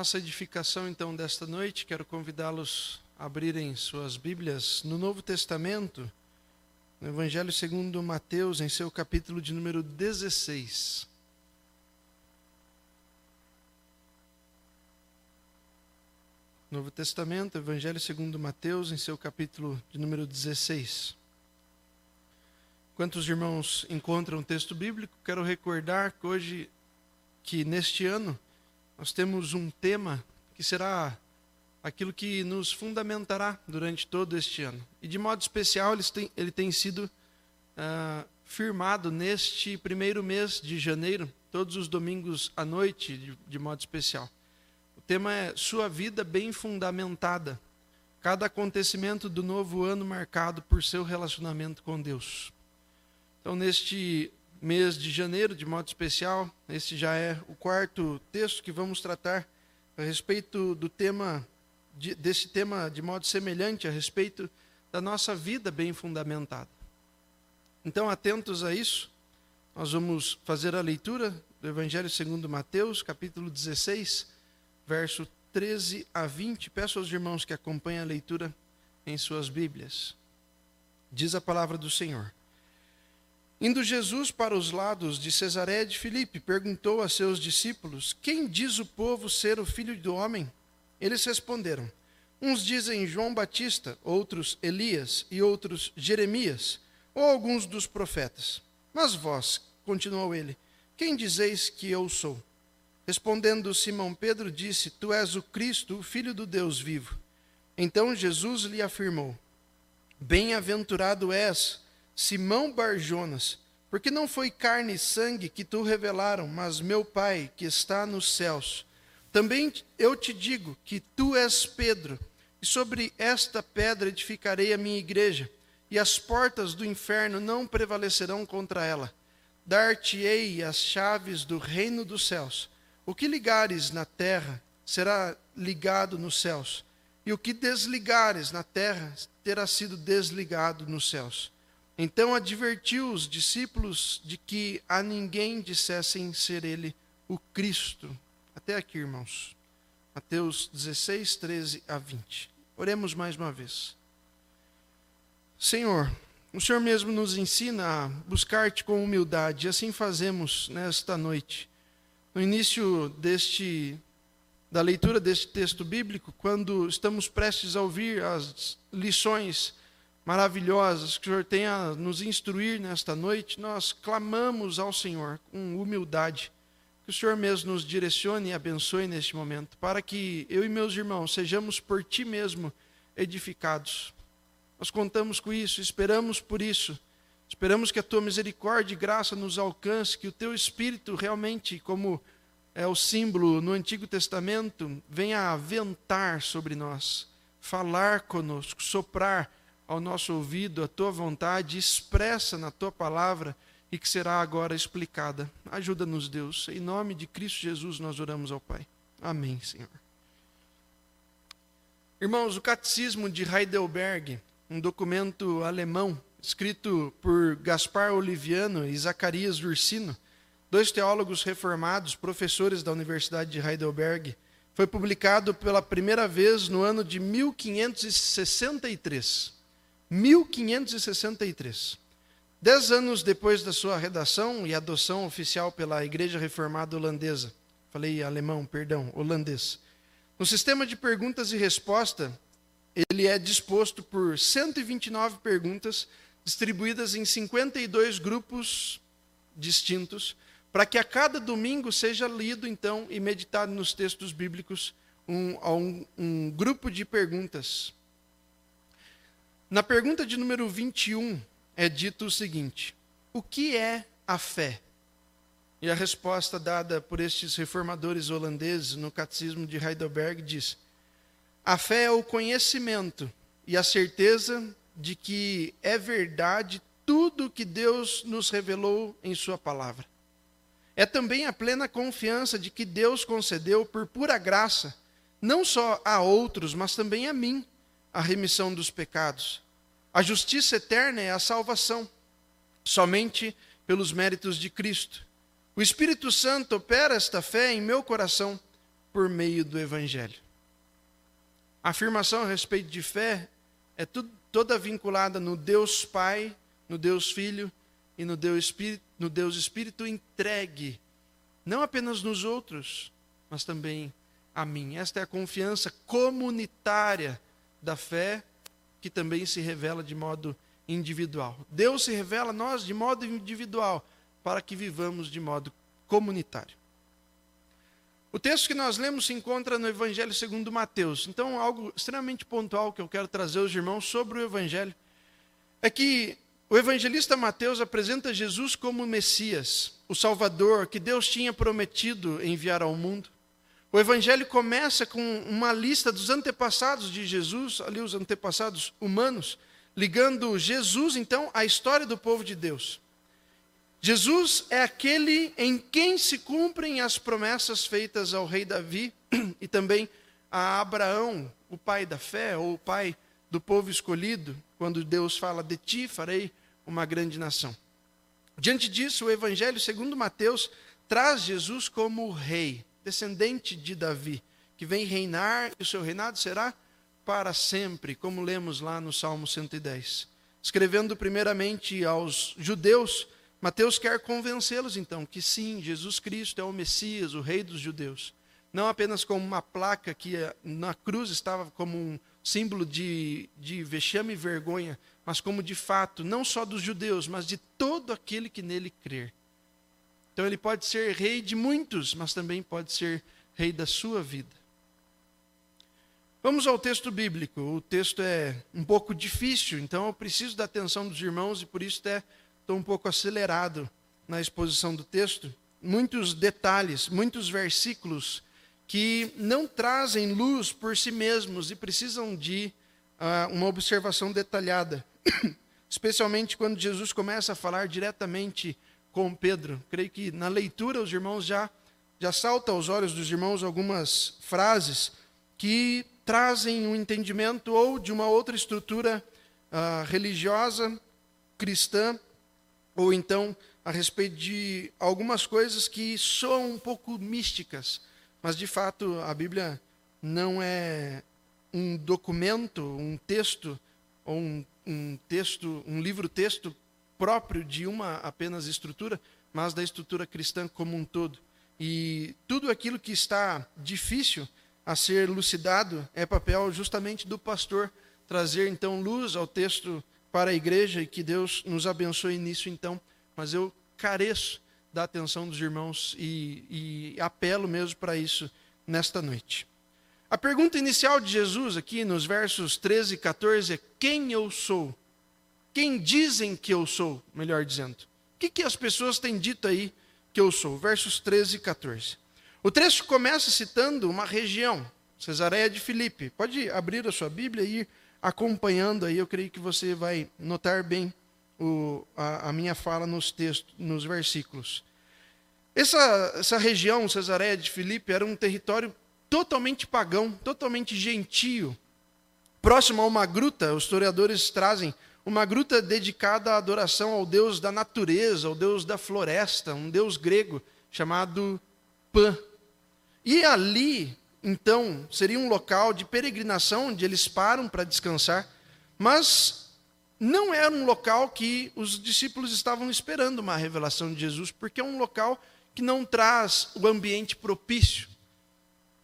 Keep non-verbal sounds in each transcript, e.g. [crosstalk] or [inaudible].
nossa edificação então desta noite, quero convidá-los a abrirem suas Bíblias no Novo Testamento, no Evangelho segundo Mateus, em seu capítulo de número 16. Novo Testamento, Evangelho segundo Mateus, em seu capítulo de número 16. Quantos irmãos encontram o texto bíblico, quero recordar que hoje, que neste ano, nós temos um tema que será aquilo que nos fundamentará durante todo este ano. E de modo especial, ele tem, ele tem sido uh, firmado neste primeiro mês de janeiro, todos os domingos à noite, de, de modo especial. O tema é Sua Vida Bem Fundamentada. Cada acontecimento do novo ano marcado por seu relacionamento com Deus. Então, neste mês de janeiro, de modo especial, este já é o quarto texto que vamos tratar a respeito do tema, de, desse tema de modo semelhante, a respeito da nossa vida bem fundamentada. Então, atentos a isso, nós vamos fazer a leitura do Evangelho segundo Mateus, capítulo 16, verso 13 a 20. Peço aos irmãos que acompanhem a leitura em suas Bíblias. Diz a palavra do Senhor. Indo Jesus para os lados de Cesaré de Filipe, perguntou a seus discípulos: Quem diz o povo ser o filho do homem? Eles responderam: Uns dizem João Batista, outros Elias e outros Jeremias, ou alguns dos profetas. Mas vós, continuou ele, quem dizeis que eu sou? Respondendo Simão Pedro, disse: Tu és o Cristo, o Filho do Deus vivo. Então Jesus lhe afirmou: Bem-aventurado és, Simão Barjonas, porque não foi carne e sangue que tu revelaram, mas meu Pai que está nos céus. Também eu te digo que tu és Pedro, e sobre esta pedra edificarei a minha igreja, e as portas do inferno não prevalecerão contra ela. Dar-te-ei as chaves do reino dos céus. O que ligares na terra será ligado nos céus, e o que desligares na terra terá sido desligado nos céus. Então advertiu os discípulos de que a ninguém dissessem ser ele o Cristo. Até aqui, irmãos. Mateus 16, 13 a 20. Oremos mais uma vez. Senhor, o Senhor mesmo nos ensina a buscar-te com humildade, e assim fazemos nesta noite no início deste da leitura deste texto bíblico, quando estamos prestes a ouvir as lições maravilhosas que o Senhor tem a nos instruir nesta noite, nós clamamos ao Senhor com humildade, que o Senhor mesmo nos direcione e abençoe neste momento, para que eu e meus irmãos sejamos por Ti mesmo edificados. Nós contamos com isso, esperamos por isso Esperamos que a tua misericórdia e graça nos alcance, que o teu espírito realmente, como é o símbolo no Antigo Testamento, venha aventar sobre nós, falar conosco, soprar ao nosso ouvido a tua vontade expressa na tua palavra e que será agora explicada. Ajuda-nos, Deus. Em nome de Cristo Jesus nós oramos ao Pai. Amém, Senhor. Irmãos, o Catecismo de Heidelberg, um documento alemão escrito por Gaspar Oliviano e Zacarias Ursino, dois teólogos reformados, professores da Universidade de Heidelberg. Foi publicado pela primeira vez no ano de 1563. 1563. Dez anos depois da sua redação e adoção oficial pela Igreja Reformada Holandesa, falei alemão, perdão, holandês. No sistema de perguntas e resposta, ele é disposto por 129 perguntas distribuídas em 52 grupos distintos, para que a cada domingo seja lido, então, e meditado nos textos bíblicos um, um, um grupo de perguntas. Na pergunta de número 21 é dito o seguinte: O que é a fé? E a resposta dada por estes reformadores holandeses no Catecismo de Heidelberg diz: A fé é o conhecimento e a certeza de que é verdade tudo que Deus nos revelou em Sua palavra. É também a plena confiança de que Deus concedeu por pura graça, não só a outros, mas também a mim, a remissão dos pecados. A justiça eterna é a salvação, somente pelos méritos de Cristo. O Espírito Santo opera esta fé em meu coração, por meio do Evangelho. A afirmação a respeito de fé é tudo, toda vinculada no Deus Pai, no Deus Filho e no Deus Espírito, no Deus Espírito entregue, não apenas nos outros, mas também a mim. Esta é a confiança comunitária da fé que também se revela de modo individual. Deus se revela a nós de modo individual para que vivamos de modo comunitário. O texto que nós lemos se encontra no Evangelho segundo Mateus. Então, algo extremamente pontual que eu quero trazer aos irmãos sobre o Evangelho é que o evangelista Mateus apresenta Jesus como Messias, o Salvador que Deus tinha prometido enviar ao mundo. O evangelho começa com uma lista dos antepassados de Jesus, ali os antepassados humanos, ligando Jesus então à história do povo de Deus. Jesus é aquele em quem se cumprem as promessas feitas ao rei Davi [clears throat] e também a Abraão, o pai da fé, ou o pai do povo escolhido, quando Deus fala: De ti farei uma grande nação. Diante disso, o Evangelho segundo Mateus traz Jesus como rei, descendente de Davi, que vem reinar e o seu reinado será para sempre, como lemos lá no Salmo 110. Escrevendo primeiramente aos judeus, Mateus quer convencê-los então que sim, Jesus Cristo é o Messias, o Rei dos judeus. Não apenas como uma placa que na cruz estava como um símbolo de, de vexame e vergonha, mas como de fato, não só dos judeus, mas de todo aquele que nele crer. Então ele pode ser rei de muitos, mas também pode ser rei da sua vida. Vamos ao texto bíblico. O texto é um pouco difícil, então eu preciso da atenção dos irmãos e por isso até estou um pouco acelerado na exposição do texto. Muitos detalhes, muitos versículos que não trazem luz por si mesmos e precisam de uh, uma observação detalhada. [coughs] Especialmente quando Jesus começa a falar diretamente com Pedro. Creio que na leitura os irmãos já, já salta aos olhos dos irmãos algumas frases que trazem um entendimento ou de uma outra estrutura uh, religiosa, cristã, ou então a respeito de algumas coisas que soam um pouco místicas, mas de fato a Bíblia não é um documento, um texto, ou um, um texto, um livro-texto próprio de uma apenas estrutura, mas da estrutura cristã como um todo. E tudo aquilo que está difícil a ser lucidado é papel justamente do pastor trazer então luz ao texto para a igreja e que Deus nos abençoe nisso então. Mas eu careço da atenção dos irmãos e, e apelo mesmo para isso nesta noite. A pergunta inicial de Jesus aqui nos versos 13 e 14 é: Quem eu sou? Quem dizem que eu sou, melhor dizendo? O que, que as pessoas têm dito aí que eu sou? Versos 13 e 14. O trecho começa citando uma região, Cesareia de Filipe. Pode abrir a sua Bíblia e ir acompanhando aí, eu creio que você vai notar bem o, a, a, minha fala nos textos, nos versículos. Essa, essa região, Cesareia de Filipe, era um território totalmente pagão, totalmente gentio. Próximo a uma gruta, os historiadores trazem uma gruta dedicada à adoração ao deus da natureza, ao deus da floresta, um deus grego chamado Pan. E ali, então, seria um local de peregrinação onde eles param para descansar, mas não era um local que os discípulos estavam esperando uma revelação de Jesus, porque é um local que não traz o ambiente propício.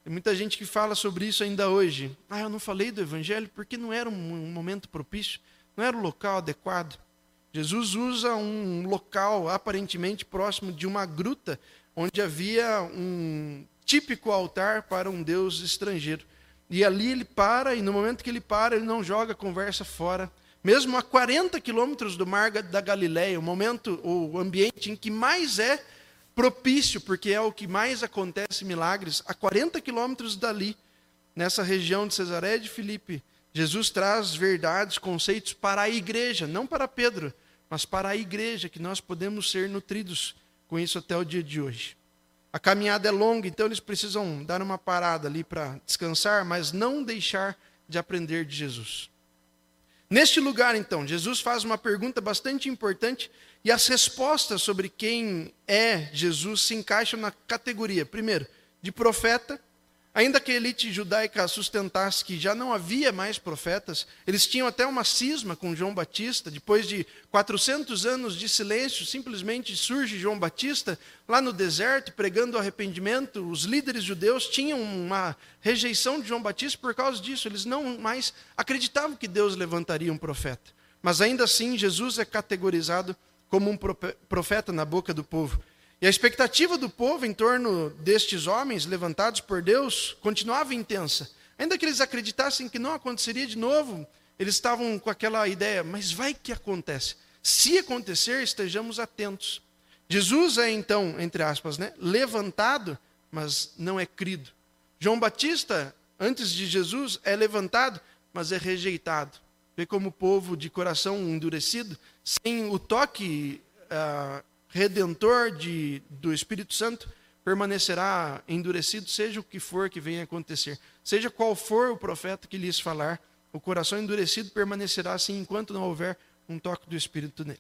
Tem muita gente que fala sobre isso ainda hoje. Ah, eu não falei do evangelho porque não era um momento propício, não era o local adequado. Jesus usa um local aparentemente próximo de uma gruta, onde havia um típico altar para um deus estrangeiro. E ali ele para, e no momento que ele para, ele não joga a conversa fora. Mesmo a 40 quilômetros do mar da Galileia, o momento, o ambiente em que mais é propício, porque é o que mais acontece milagres, a 40 quilômetros dali, nessa região de Cesaré de Filipe, Jesus traz verdades, conceitos para a igreja, não para Pedro, mas para a igreja, que nós podemos ser nutridos com isso até o dia de hoje. A caminhada é longa, então eles precisam dar uma parada ali para descansar, mas não deixar de aprender de Jesus. Neste lugar, então, Jesus faz uma pergunta bastante importante e as respostas sobre quem é Jesus se encaixam na categoria, primeiro, de profeta, Ainda que a elite judaica sustentasse que já não havia mais profetas, eles tinham até uma cisma com João Batista. Depois de 400 anos de silêncio, simplesmente surge João Batista lá no deserto pregando arrependimento. Os líderes judeus tinham uma rejeição de João Batista por causa disso. Eles não mais acreditavam que Deus levantaria um profeta. Mas ainda assim, Jesus é categorizado como um profeta na boca do povo. E a expectativa do povo em torno destes homens levantados por Deus continuava intensa. Ainda que eles acreditassem que não aconteceria de novo, eles estavam com aquela ideia, mas vai que acontece. Se acontecer, estejamos atentos. Jesus é então, entre aspas, né, levantado, mas não é crido. João Batista, antes de Jesus, é levantado, mas é rejeitado. Vê como o povo de coração endurecido, sem o toque uh, redentor de, do Espírito Santo permanecerá endurecido, seja o que for que venha acontecer. Seja qual for o profeta que lhes falar, o coração endurecido permanecerá assim enquanto não houver um toque do Espírito nele.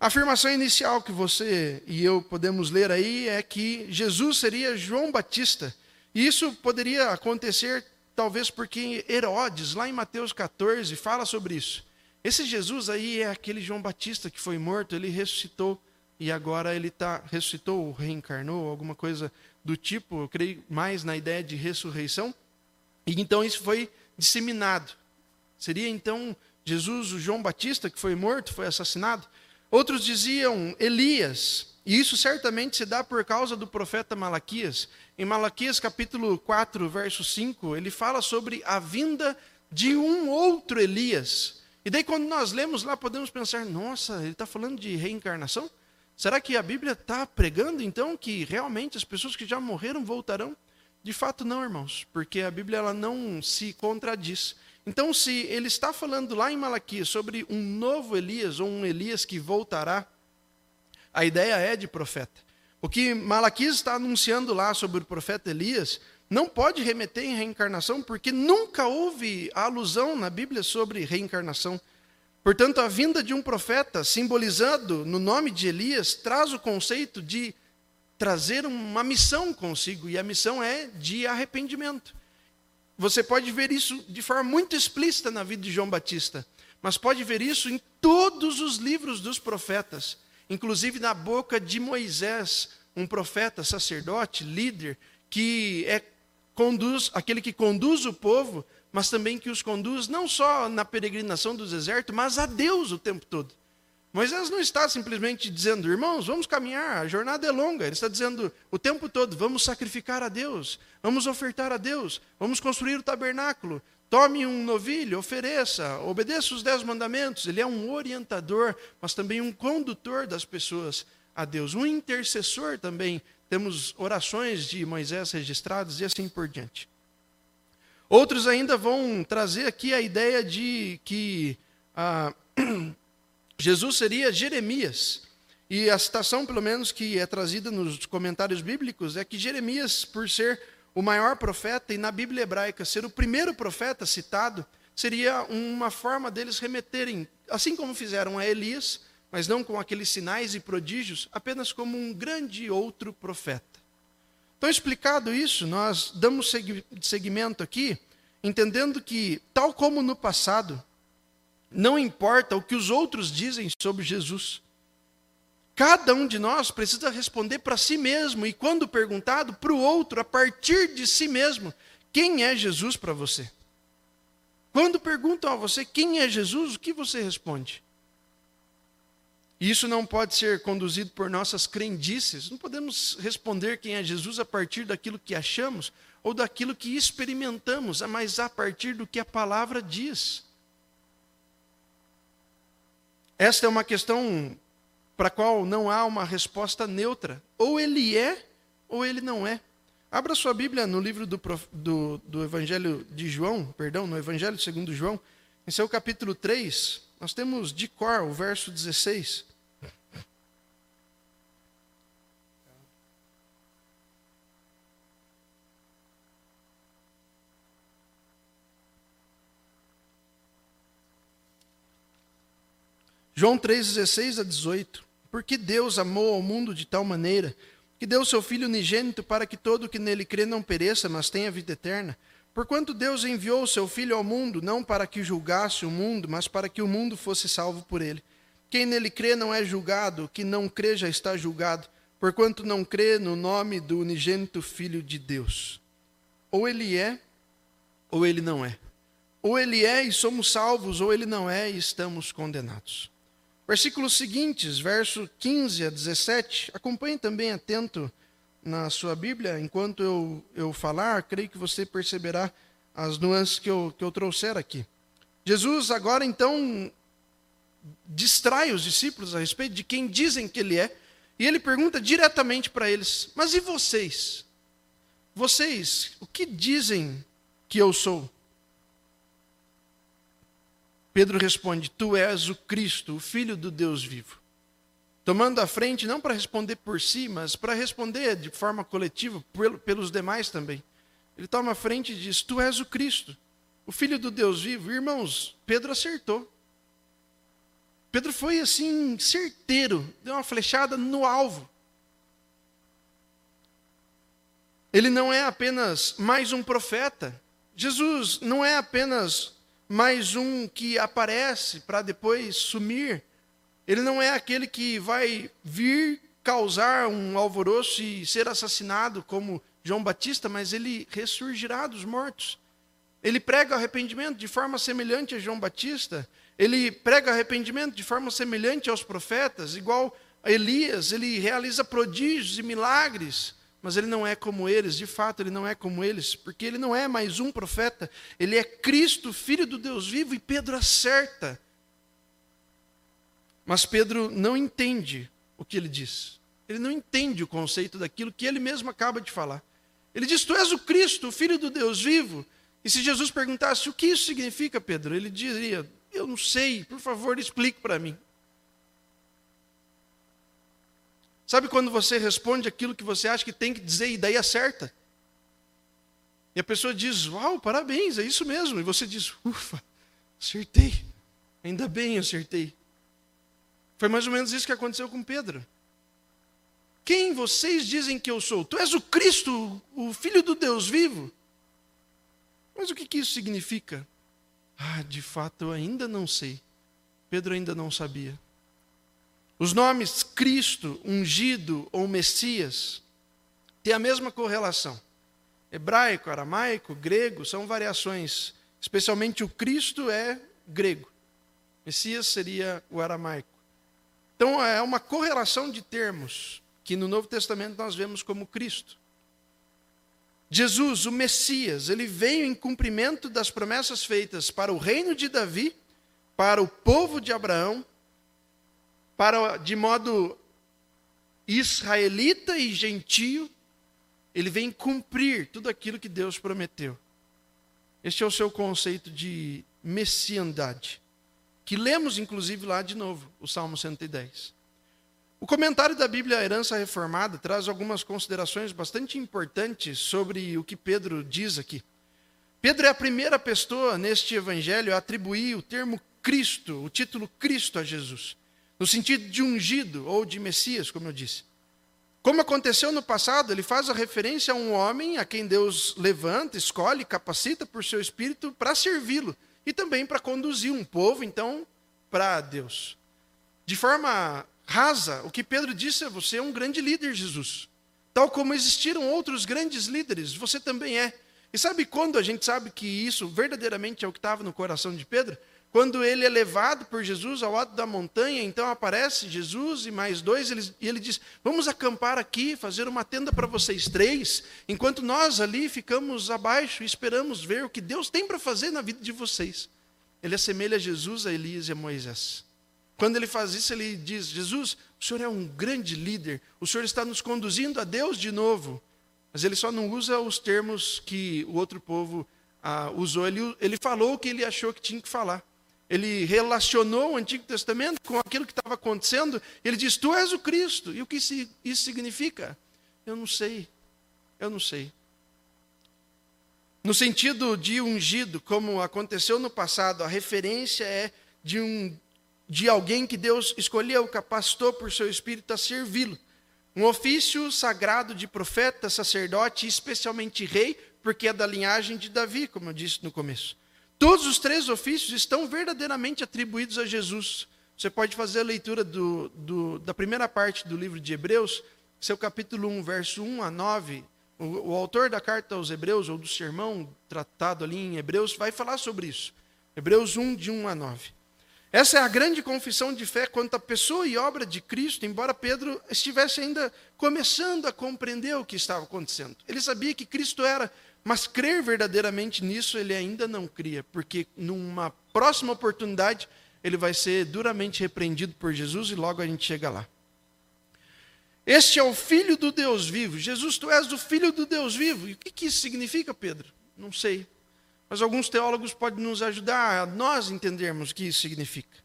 A afirmação inicial que você e eu podemos ler aí é que Jesus seria João Batista. E isso poderia acontecer talvez porque Herodes, lá em Mateus 14, fala sobre isso. Esse Jesus aí é aquele João Batista que foi morto, ele ressuscitou e agora ele tá, ressuscitou, reencarnou, alguma coisa do tipo, eu creio mais na ideia de ressurreição. E então isso foi disseminado. Seria então Jesus, o João Batista, que foi morto, foi assassinado? Outros diziam Elias, e isso certamente se dá por causa do profeta Malaquias. Em Malaquias capítulo 4, verso 5, ele fala sobre a vinda de um outro Elias. E daí, quando nós lemos lá, podemos pensar: nossa, ele está falando de reencarnação? Será que a Bíblia está pregando então que realmente as pessoas que já morreram voltarão? De fato, não, irmãos, porque a Bíblia ela não se contradiz. Então, se ele está falando lá em Malaquias sobre um novo Elias, ou um Elias que voltará, a ideia é de profeta. O que Malaquias está anunciando lá sobre o profeta Elias não pode remeter em reencarnação, porque nunca houve alusão na Bíblia sobre reencarnação. Portanto, a vinda de um profeta, simbolizado no nome de Elias, traz o conceito de trazer uma missão consigo, e a missão é de arrependimento. Você pode ver isso de forma muito explícita na vida de João Batista, mas pode ver isso em todos os livros dos profetas, inclusive na boca de Moisés, um profeta, sacerdote, líder, que é conduz, aquele que conduz o povo mas também que os conduz não só na peregrinação do deserto, mas a Deus o tempo todo. Moisés não está simplesmente dizendo, irmãos, vamos caminhar, a jornada é longa. Ele está dizendo o tempo todo, vamos sacrificar a Deus, vamos ofertar a Deus, vamos construir o tabernáculo, tome um novilho, ofereça, obedeça os dez mandamentos. Ele é um orientador, mas também um condutor das pessoas a Deus, um intercessor também. Temos orações de Moisés registradas e assim por diante. Outros ainda vão trazer aqui a ideia de que ah, [clears throat] Jesus seria Jeremias. E a citação, pelo menos, que é trazida nos comentários bíblicos é que Jeremias, por ser o maior profeta e na Bíblia hebraica ser o primeiro profeta citado, seria uma forma deles remeterem, assim como fizeram a Elias, mas não com aqueles sinais e prodígios, apenas como um grande outro profeta. Então, explicado isso, nós damos seguimento aqui, entendendo que, tal como no passado, não importa o que os outros dizem sobre Jesus. Cada um de nós precisa responder para si mesmo e, quando perguntado, para o outro, a partir de si mesmo, quem é Jesus para você? Quando perguntam a você quem é Jesus, o que você responde? Isso não pode ser conduzido por nossas crendices. Não podemos responder quem é Jesus a partir daquilo que achamos ou daquilo que experimentamos, mas a partir do que a palavra diz. Esta é uma questão para a qual não há uma resposta neutra. Ou ele é, ou ele não é. Abra sua Bíblia no livro do, do, do Evangelho de João, perdão, no Evangelho segundo João, em seu capítulo 3, nós temos de cor o verso 16. João 3,16 a 18. Porque Deus amou ao mundo de tal maneira que deu seu Filho unigênito para que todo que nele crê não pereça, mas tenha vida eterna. Porquanto Deus enviou o seu Filho ao mundo, não para que julgasse o mundo, mas para que o mundo fosse salvo por ele. Quem nele crê não é julgado, que não crê já está julgado, porquanto não crê no nome do unigênito Filho de Deus. Ou ele é, ou ele não é. Ou ele é e somos salvos, ou ele não é e estamos condenados. Versículos seguintes, verso 15 a 17, acompanhe também atento na sua Bíblia, enquanto eu, eu falar, creio que você perceberá as nuances que eu, que eu trouxer aqui. Jesus agora então distrai os discípulos a respeito de quem dizem que ele é, e ele pergunta diretamente para eles: Mas e vocês? Vocês, o que dizem que eu sou? Pedro responde: Tu és o Cristo, o Filho do Deus vivo tomando a frente não para responder por si, mas para responder de forma coletiva pelos demais também. Ele toma a frente e diz: Tu és o Cristo, o Filho do Deus vivo. Irmãos, Pedro acertou. Pedro foi assim, certeiro, deu uma flechada no alvo. Ele não é apenas mais um profeta. Jesus não é apenas mais um que aparece para depois sumir. Ele não é aquele que vai vir causar um alvoroço e ser assassinado como João Batista, mas ele ressurgirá dos mortos. Ele prega arrependimento de forma semelhante a João Batista. Ele prega arrependimento de forma semelhante aos profetas, igual a Elias. Ele realiza prodígios e milagres, mas ele não é como eles. De fato, ele não é como eles, porque ele não é mais um profeta. Ele é Cristo, filho do Deus vivo, e Pedro acerta mas Pedro não entende o que ele diz. Ele não entende o conceito daquilo que ele mesmo acaba de falar. Ele diz: Tu és o Cristo, o Filho do Deus vivo. E se Jesus perguntasse o que isso significa, Pedro, ele diria: Eu não sei, por favor, explique para mim. Sabe quando você responde aquilo que você acha que tem que dizer e daí acerta? E a pessoa diz: Uau, parabéns, é isso mesmo. E você diz: Ufa, acertei. Ainda bem acertei. Foi mais ou menos isso que aconteceu com Pedro. Quem vocês dizem que eu sou? Tu és o Cristo, o Filho do Deus vivo. Mas o que, que isso significa? Ah, de fato eu ainda não sei. Pedro ainda não sabia. Os nomes Cristo, ungido ou Messias têm a mesma correlação. Hebraico, aramaico, grego são variações. Especialmente o Cristo é grego. Messias seria o aramaico. Então é uma correlação de termos que no Novo Testamento nós vemos como Cristo. Jesus, o Messias, ele veio em cumprimento das promessas feitas para o reino de Davi, para o povo de Abraão, para de modo israelita e gentio, ele vem cumprir tudo aquilo que Deus prometeu. Este é o seu conceito de messiandade que lemos inclusive lá de novo, o Salmo 110. O comentário da Bíblia A Herança Reformada traz algumas considerações bastante importantes sobre o que Pedro diz aqui. Pedro é a primeira pessoa neste evangelho a atribuir o termo Cristo, o título Cristo a Jesus, no sentido de ungido ou de Messias, como eu disse. Como aconteceu no passado, ele faz a referência a um homem a quem Deus levanta, escolhe, capacita por seu espírito para servi-lo e também para conduzir um povo, então, para Deus. De forma rasa, o que Pedro disse é: você é um grande líder, Jesus. Tal como existiram outros grandes líderes, você também é. E sabe quando a gente sabe que isso verdadeiramente é o que estava no coração de Pedro? Quando ele é levado por Jesus ao alto da montanha, então aparece Jesus e mais dois, e ele diz: Vamos acampar aqui, fazer uma tenda para vocês três, enquanto nós ali ficamos abaixo e esperamos ver o que Deus tem para fazer na vida de vocês. Ele assemelha Jesus a Elias e a Moisés. Quando ele faz isso, ele diz: Jesus, o senhor é um grande líder, o senhor está nos conduzindo a Deus de novo. Mas ele só não usa os termos que o outro povo ah, usou, ele, ele falou o que ele achou que tinha que falar ele relacionou o Antigo Testamento com aquilo que estava acontecendo. Ele diz: Tu és o Cristo. E o que isso significa? Eu não sei. Eu não sei. No sentido de ungido, como aconteceu no passado, a referência é de, um, de alguém que Deus escolheu, capacitou por seu espírito a servi-lo. Um ofício sagrado de profeta, sacerdote, especialmente rei, porque é da linhagem de Davi, como eu disse no começo. Todos os três ofícios estão verdadeiramente atribuídos a Jesus. Você pode fazer a leitura do, do, da primeira parte do livro de Hebreus, seu capítulo 1, verso 1 a 9. O, o autor da carta aos Hebreus, ou do sermão tratado ali em Hebreus, vai falar sobre isso. Hebreus 1, de 1 a 9. Essa é a grande confissão de fé quanto à pessoa e obra de Cristo, embora Pedro estivesse ainda começando a compreender o que estava acontecendo. Ele sabia que Cristo era, mas crer verdadeiramente nisso ele ainda não cria, porque numa próxima oportunidade ele vai ser duramente repreendido por Jesus e logo a gente chega lá. Este é o Filho do Deus vivo. Jesus, tu és o Filho do Deus vivo. E o que isso significa, Pedro? Não sei mas alguns teólogos podem nos ajudar a nós entendermos o que isso significa.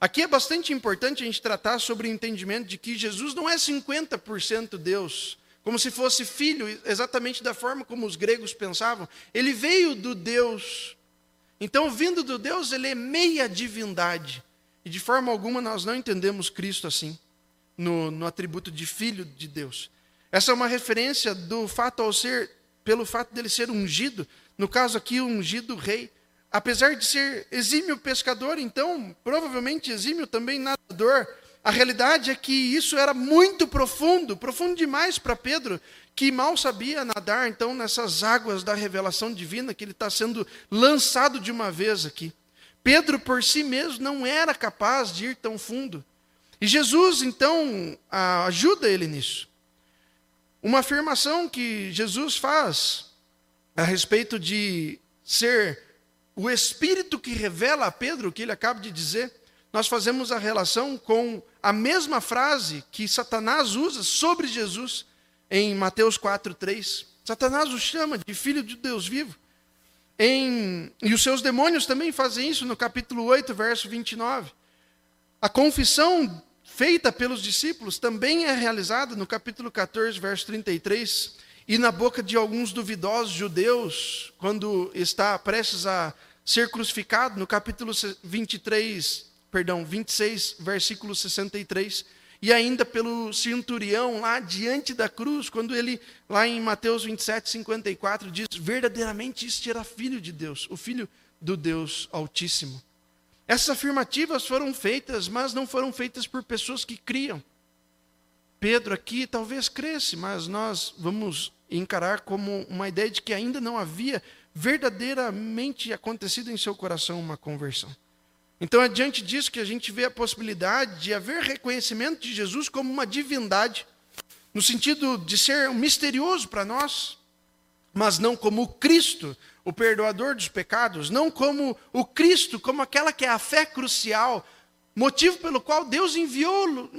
Aqui é bastante importante a gente tratar sobre o entendimento de que Jesus não é 50% Deus, como se fosse filho, exatamente da forma como os gregos pensavam. Ele veio do Deus. Então, vindo do Deus, ele é meia divindade. E de forma alguma nós não entendemos Cristo assim, no, no atributo de filho de Deus. Essa é uma referência do fato ao ser, pelo fato dele ser ungido, no caso aqui, ungido rei, apesar de ser exímio pescador, então provavelmente exímio também nadador, a realidade é que isso era muito profundo, profundo demais para Pedro, que mal sabia nadar, então, nessas águas da revelação divina, que ele está sendo lançado de uma vez aqui. Pedro, por si mesmo, não era capaz de ir tão fundo. E Jesus, então, ajuda ele nisso. Uma afirmação que Jesus faz a respeito de ser o Espírito que revela a Pedro o que ele acaba de dizer, nós fazemos a relação com a mesma frase que Satanás usa sobre Jesus em Mateus 4:3. Satanás o chama de filho de Deus vivo. Em, e os seus demônios também fazem isso no capítulo 8, verso 29. A confissão feita pelos discípulos também é realizada no capítulo 14, verso 33 e na boca de alguns duvidosos judeus, quando está prestes a ser crucificado, no capítulo 23, perdão, 26, versículo 63, e ainda pelo centurião lá diante da cruz, quando ele, lá em Mateus 27, 54, diz: verdadeiramente este era filho de Deus, o filho do Deus Altíssimo. Essas afirmativas foram feitas, mas não foram feitas por pessoas que criam. Pedro aqui talvez cresce, mas nós vamos encarar como uma ideia de que ainda não havia verdadeiramente acontecido em seu coração uma conversão. Então é diante disso que a gente vê a possibilidade de haver reconhecimento de Jesus como uma divindade, no sentido de ser misterioso para nós, mas não como o Cristo, o perdoador dos pecados, não como o Cristo, como aquela que é a fé crucial Motivo pelo qual Deus enviou,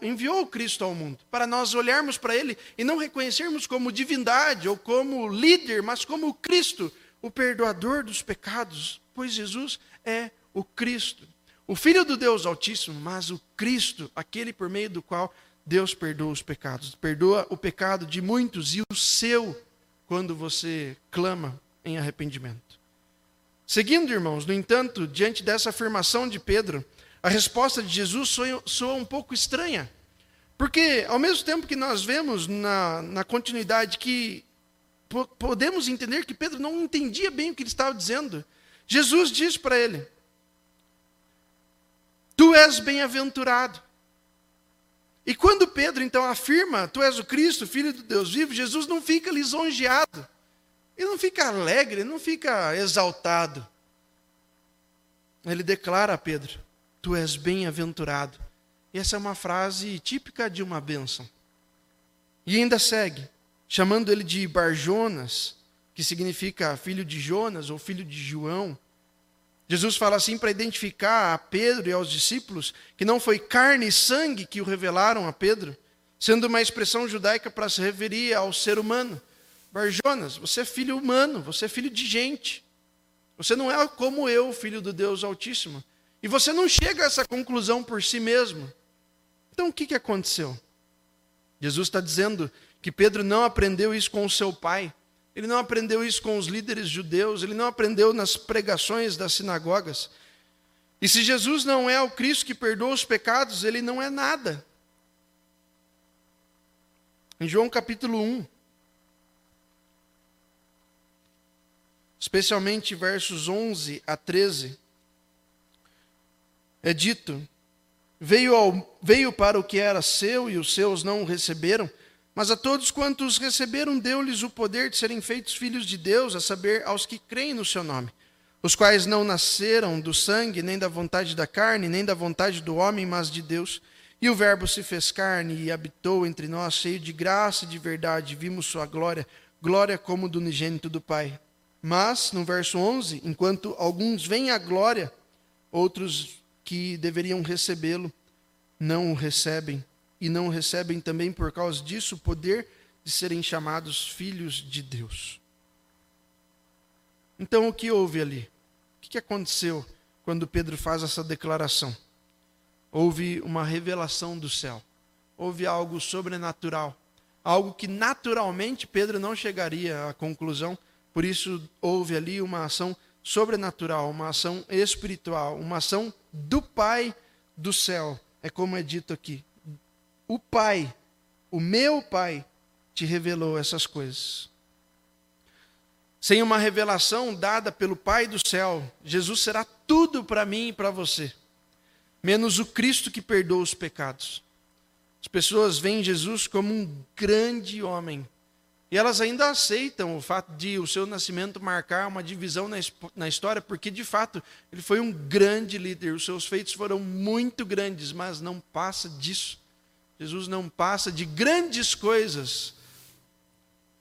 enviou o Cristo ao mundo, para nós olharmos para Ele e não reconhecermos como divindade ou como líder, mas como o Cristo, o perdoador dos pecados, pois Jesus é o Cristo, o Filho do Deus Altíssimo, mas o Cristo, aquele por meio do qual Deus perdoa os pecados, perdoa o pecado de muitos e o seu, quando você clama em arrependimento. Seguindo, irmãos, no entanto, diante dessa afirmação de Pedro, a resposta de Jesus soa, um pouco estranha. Porque, ao mesmo tempo que nós vemos na, na continuidade que podemos entender que Pedro não entendia bem o que ele estava dizendo, Jesus diz para ele: Tu és bem-aventurado. E quando Pedro então afirma, Tu és o Cristo, filho do Deus vivo, Jesus não fica lisonjeado, ele não fica alegre, ele não fica exaltado. Ele declara a Pedro: tu és bem-aventurado. Essa é uma frase típica de uma bênção. E ainda segue, chamando ele de Barjonas, que significa filho de Jonas ou filho de João. Jesus fala assim para identificar a Pedro e aos discípulos que não foi carne e sangue que o revelaram a Pedro, sendo uma expressão judaica para se referir ao ser humano. Barjonas, você é filho humano, você é filho de gente. Você não é como eu, filho do Deus Altíssimo. E você não chega a essa conclusão por si mesmo. Então o que, que aconteceu? Jesus está dizendo que Pedro não aprendeu isso com o seu pai, ele não aprendeu isso com os líderes judeus, ele não aprendeu nas pregações das sinagogas. E se Jesus não é o Cristo que perdoa os pecados, ele não é nada. Em João capítulo 1, especialmente versos 11 a 13, é dito: veio, ao, veio para o que era seu e os seus não o receberam, mas a todos quantos receberam, deu-lhes o poder de serem feitos filhos de Deus, a saber, aos que creem no seu nome, os quais não nasceram do sangue, nem da vontade da carne, nem da vontade do homem, mas de Deus. E o Verbo se fez carne e habitou entre nós, cheio de graça e de verdade, vimos sua glória, glória como do unigênito do Pai. Mas, no verso 11, enquanto alguns veem a glória, outros que deveriam recebê-lo não o recebem e não recebem também por causa disso o poder de serem chamados filhos de Deus. Então, o que houve ali? O que aconteceu quando Pedro faz essa declaração? Houve uma revelação do céu, houve algo sobrenatural, algo que naturalmente Pedro não chegaria à conclusão, por isso houve ali uma ação sobrenatural, uma ação espiritual, uma ação do Pai do céu. É como é dito aqui: o Pai, o meu Pai, te revelou essas coisas. Sem uma revelação dada pelo Pai do céu, Jesus será tudo para mim e para você, menos o Cristo que perdoa os pecados. As pessoas veem Jesus como um grande homem, e elas ainda aceitam o fato de o seu nascimento marcar uma divisão na, na história, porque de fato ele foi um grande líder, os seus feitos foram muito grandes, mas não passa disso. Jesus não passa de grandes coisas,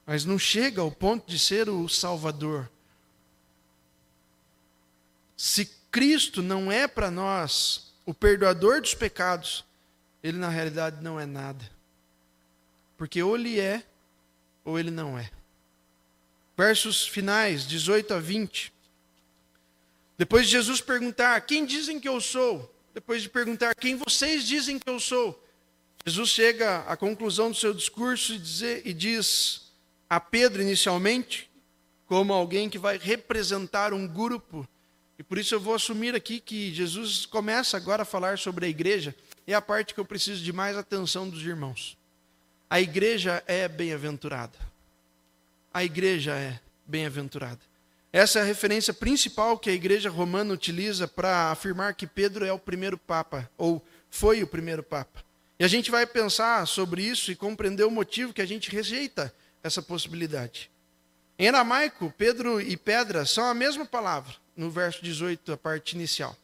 mas não chega ao ponto de ser o Salvador. Se Cristo não é para nós o perdoador dos pecados, ele na realidade não é nada. Porque ou ele é, ou ele não é. Versos finais, 18 a 20. Depois de Jesus perguntar: Quem dizem que eu sou? Depois de perguntar: Quem vocês dizem que eu sou? Jesus chega à conclusão do seu discurso e, diz a Pedro, inicialmente, como alguém que vai representar um grupo. E por isso eu vou assumir aqui que Jesus começa agora a falar sobre a igreja, e é a parte que eu preciso de mais atenção dos irmãos. A igreja é bem-aventurada. A igreja é bem-aventurada. Essa é a referência principal que a igreja romana utiliza para afirmar que Pedro é o primeiro papa, ou foi o primeiro papa. E a gente vai pensar sobre isso e compreender o motivo que a gente rejeita essa possibilidade. Em aramaico, Pedro e pedra são a mesma palavra, no verso 18, a parte inicial.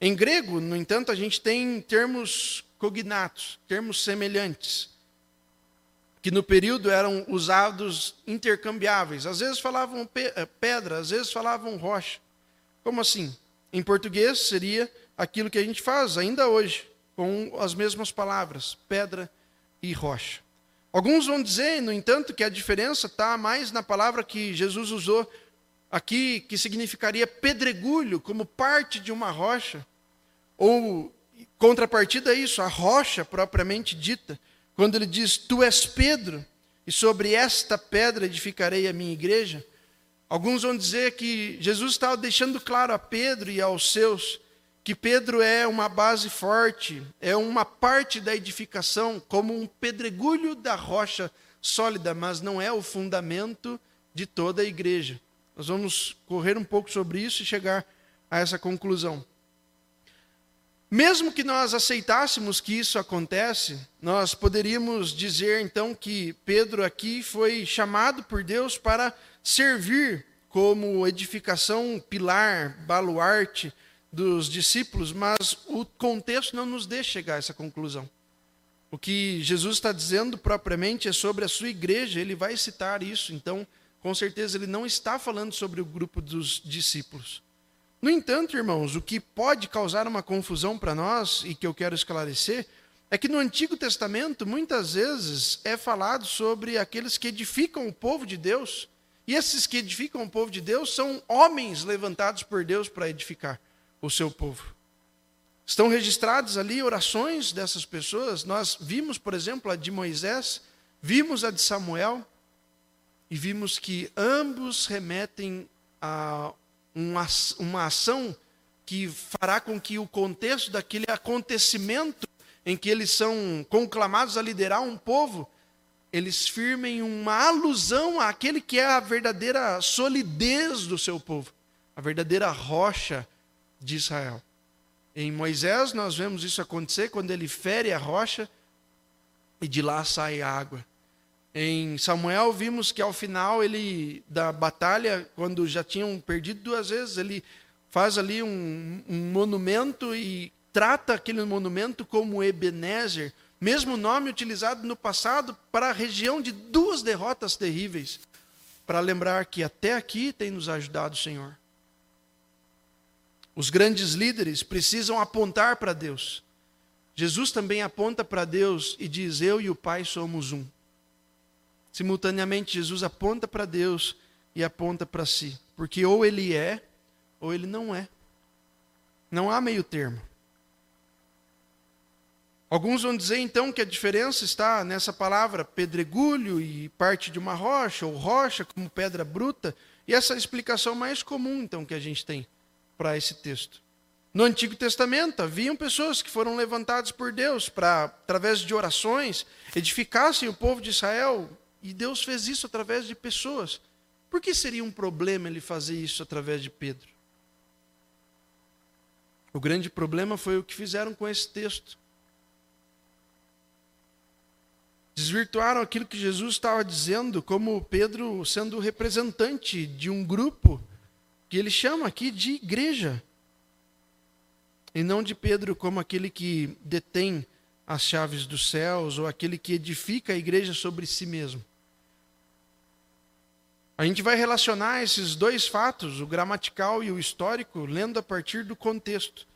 Em grego, no entanto, a gente tem termos cognatos, termos semelhantes, que no período eram usados intercambiáveis. Às vezes falavam eh, pedra, às vezes falavam rocha. Como assim? Em português seria aquilo que a gente faz ainda hoje com as mesmas palavras, pedra e rocha. Alguns vão dizer, no entanto, que a diferença está mais na palavra que Jesus usou aqui, que significaria pedregulho, como parte de uma rocha, ou contrapartida a isso, a rocha propriamente dita, quando ele diz: Tu és Pedro, e sobre esta pedra edificarei a minha igreja. Alguns vão dizer que Jesus estava deixando claro a Pedro e aos seus que Pedro é uma base forte, é uma parte da edificação, como um pedregulho da rocha sólida, mas não é o fundamento de toda a igreja. Nós vamos correr um pouco sobre isso e chegar a essa conclusão. Mesmo que nós aceitássemos que isso acontece, nós poderíamos dizer então que Pedro aqui foi chamado por Deus para servir como edificação, pilar, baluarte dos discípulos, mas o contexto não nos deixa chegar a essa conclusão. O que Jesus está dizendo propriamente é sobre a sua igreja, ele vai citar isso, então, com certeza, ele não está falando sobre o grupo dos discípulos. No entanto, irmãos, o que pode causar uma confusão para nós, e que eu quero esclarecer, é que no Antigo Testamento, muitas vezes, é falado sobre aqueles que edificam o povo de Deus, e esses que edificam o povo de Deus são homens levantados por Deus para edificar o seu povo. Estão registradas ali orações dessas pessoas. Nós vimos, por exemplo, a de Moisés, vimos a de Samuel, e vimos que ambos remetem a uma, ação que fará com que o contexto daquele acontecimento em que eles são conclamados a liderar um povo eles firmem uma alusão àquele que é a verdadeira solidez do seu povo, a verdadeira rocha de Israel. Em Moisés, nós vemos isso acontecer quando ele fere a rocha e de lá sai água. Em Samuel, vimos que ao final ele da batalha, quando já tinham perdido duas vezes, ele faz ali um, um monumento e trata aquele monumento como Ebenezer, mesmo nome utilizado no passado para a região de duas derrotas terríveis, para lembrar que até aqui tem nos ajudado o Senhor. Os grandes líderes precisam apontar para Deus. Jesus também aponta para Deus e diz: Eu e o Pai somos um. Simultaneamente, Jesus aponta para Deus e aponta para si, porque ou ele é ou ele não é. Não há meio termo. Alguns vão dizer então que a diferença está nessa palavra pedregulho e parte de uma rocha, ou rocha como pedra bruta, e essa é a explicação mais comum então que a gente tem para esse texto. No Antigo Testamento, haviam pessoas que foram levantadas por Deus para, através de orações, edificassem o povo de Israel, e Deus fez isso através de pessoas. Por que seria um problema ele fazer isso através de Pedro? O grande problema foi o que fizeram com esse texto. Desvirtuaram aquilo que Jesus estava dizendo, como Pedro sendo representante de um grupo que ele chama aqui de igreja. E não de Pedro como aquele que detém as chaves dos céus ou aquele que edifica a igreja sobre si mesmo. A gente vai relacionar esses dois fatos, o gramatical e o histórico, lendo a partir do contexto.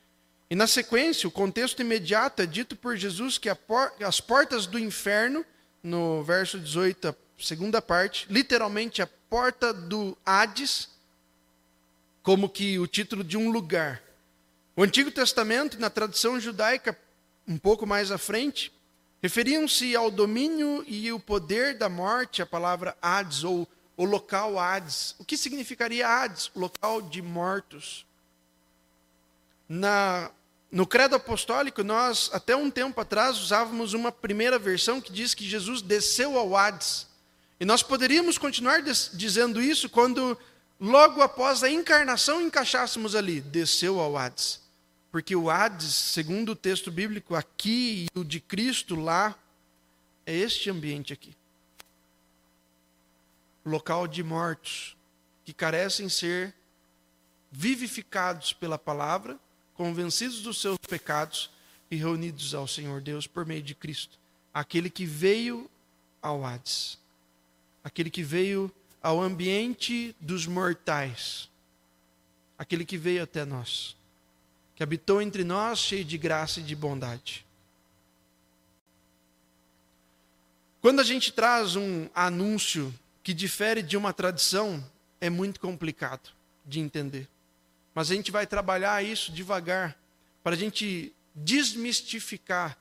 E na sequência, o contexto imediato é dito por Jesus que as portas do inferno, no verso 18, a segunda parte, literalmente a porta do Hades, como que o título de um lugar. O Antigo Testamento, na tradição judaica, um pouco mais à frente, referiam-se ao domínio e o poder da morte, a palavra Hades, ou o local Hades. O que significaria Hades? O local de mortos. Na no credo apostólico, nós, até um tempo atrás, usávamos uma primeira versão que diz que Jesus desceu ao Hades. E nós poderíamos continuar dizendo isso quando, logo após a encarnação, encaixássemos ali, desceu ao Hades. Porque o Hades, segundo o texto bíblico aqui e o de Cristo lá, é este ambiente aqui. Local de mortos que carecem ser vivificados pela palavra convencidos dos seus pecados e reunidos ao Senhor Deus por meio de Cristo, aquele que veio ao Hades, aquele que veio ao ambiente dos mortais, aquele que veio até nós, que habitou entre nós cheio de graça e de bondade. Quando a gente traz um anúncio que difere de uma tradição, é muito complicado de entender. Mas a gente vai trabalhar isso devagar, para a gente desmistificar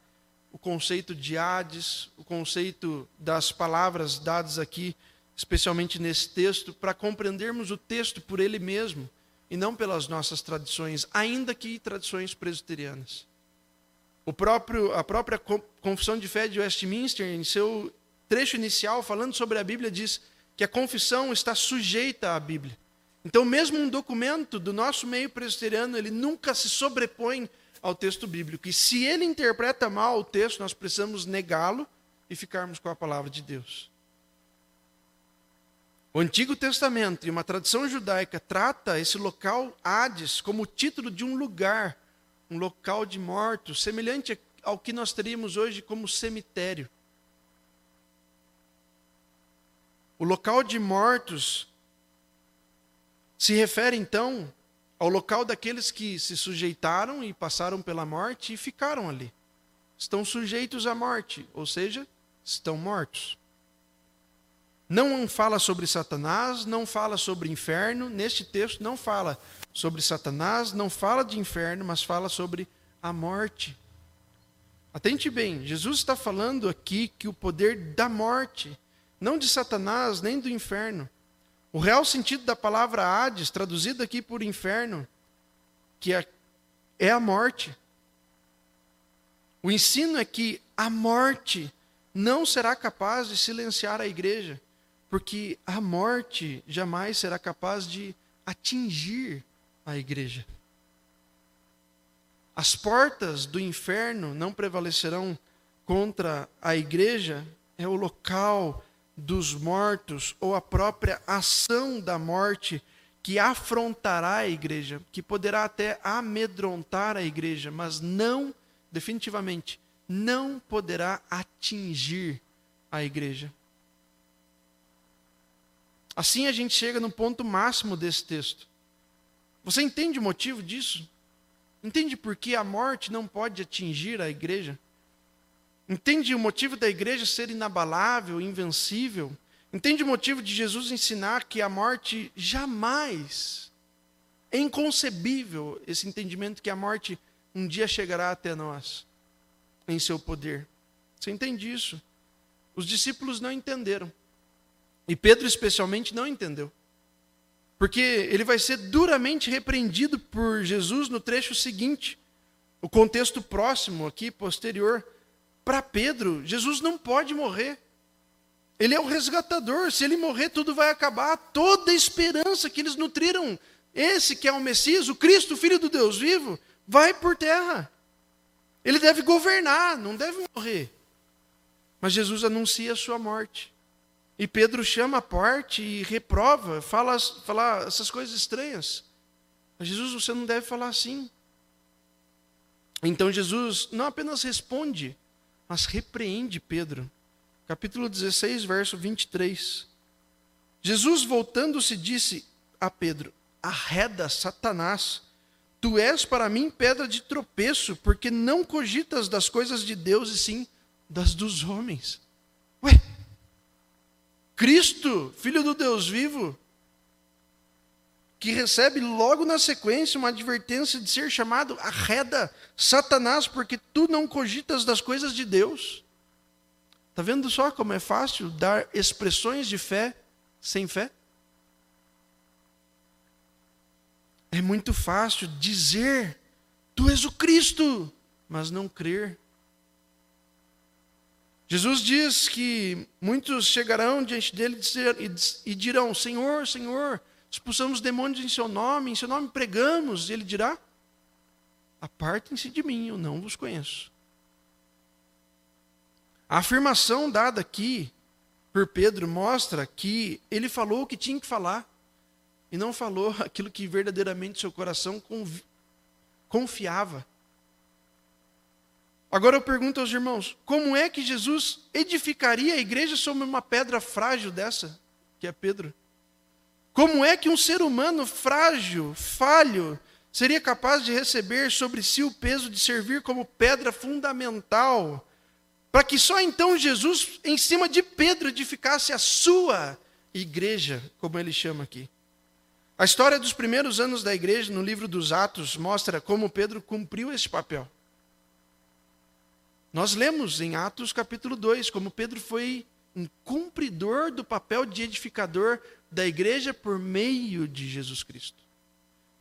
o conceito de Hades, o conceito das palavras dadas aqui, especialmente nesse texto, para compreendermos o texto por ele mesmo e não pelas nossas tradições, ainda que tradições presbiterianas. O próprio, a própria Confissão de Fé de Westminster, em seu trecho inicial, falando sobre a Bíblia, diz que a confissão está sujeita à Bíblia. Então, mesmo um documento do nosso meio presbiteriano, ele nunca se sobrepõe ao texto bíblico. E se ele interpreta mal o texto, nós precisamos negá-lo e ficarmos com a palavra de Deus. O Antigo Testamento e uma tradição judaica trata esse local Hades como o título de um lugar, um local de mortos, semelhante ao que nós teríamos hoje como cemitério. O local de mortos se refere então ao local daqueles que se sujeitaram e passaram pela morte e ficaram ali. Estão sujeitos à morte, ou seja, estão mortos. Não fala sobre Satanás, não fala sobre inferno, neste texto não fala sobre Satanás, não fala de inferno, mas fala sobre a morte. Atente bem, Jesus está falando aqui que o poder da morte, não de Satanás nem do inferno, o real sentido da palavra Hades, traduzido aqui por inferno, que é, é a morte. O ensino é que a morte não será capaz de silenciar a igreja, porque a morte jamais será capaz de atingir a igreja. As portas do inferno não prevalecerão contra a igreja, é o local dos mortos ou a própria ação da morte que afrontará a igreja, que poderá até amedrontar a igreja, mas não, definitivamente, não poderá atingir a igreja. Assim a gente chega no ponto máximo desse texto. Você entende o motivo disso? Entende por que a morte não pode atingir a igreja? Entende o motivo da igreja ser inabalável, invencível? Entende o motivo de Jesus ensinar que a morte jamais é inconcebível esse entendimento que a morte um dia chegará até nós em seu poder. Você entende isso? Os discípulos não entenderam. E Pedro, especialmente, não entendeu. Porque ele vai ser duramente repreendido por Jesus no trecho seguinte. O contexto próximo aqui, posterior. Para Pedro, Jesus não pode morrer. Ele é o resgatador. Se ele morrer, tudo vai acabar. Toda a esperança que eles nutriram, esse que é o Messias, o Cristo, filho do Deus vivo, vai por terra. Ele deve governar, não deve morrer. Mas Jesus anuncia a sua morte. E Pedro chama a parte e reprova, fala, fala essas coisas estranhas. Jesus, você não deve falar assim. Então Jesus não apenas responde, mas repreende Pedro. Capítulo 16, verso 23. Jesus, voltando-se, disse a Pedro: Arreda, Satanás, tu és para mim pedra de tropeço, porque não cogitas das coisas de Deus e sim das dos homens. Ué, Cristo, filho do Deus vivo, que recebe logo na sequência uma advertência de ser chamado arreda Satanás, porque tu não cogitas das coisas de Deus. Está vendo só como é fácil dar expressões de fé sem fé? É muito fácil dizer, tu és o Cristo, mas não crer. Jesus diz que muitos chegarão diante dele e dirão: Senhor, Senhor, expulsamos demônios em seu nome, em seu nome pregamos. E ele dirá: Apartem-se de mim, eu não vos conheço. A afirmação dada aqui por Pedro mostra que ele falou o que tinha que falar e não falou [laughs] aquilo que verdadeiramente seu coração confiava. Agora eu pergunto aos irmãos: como é que Jesus edificaria a igreja sobre uma pedra frágil dessa, que é Pedro? Como é que um ser humano frágil, falho, seria capaz de receber sobre si o peso de servir como pedra fundamental, para que só então Jesus, em cima de Pedro, edificasse a sua igreja, como ele chama aqui? A história dos primeiros anos da igreja, no livro dos Atos, mostra como Pedro cumpriu esse papel. Nós lemos em Atos capítulo 2 como Pedro foi um cumpridor do papel de edificador da igreja por meio de Jesus Cristo.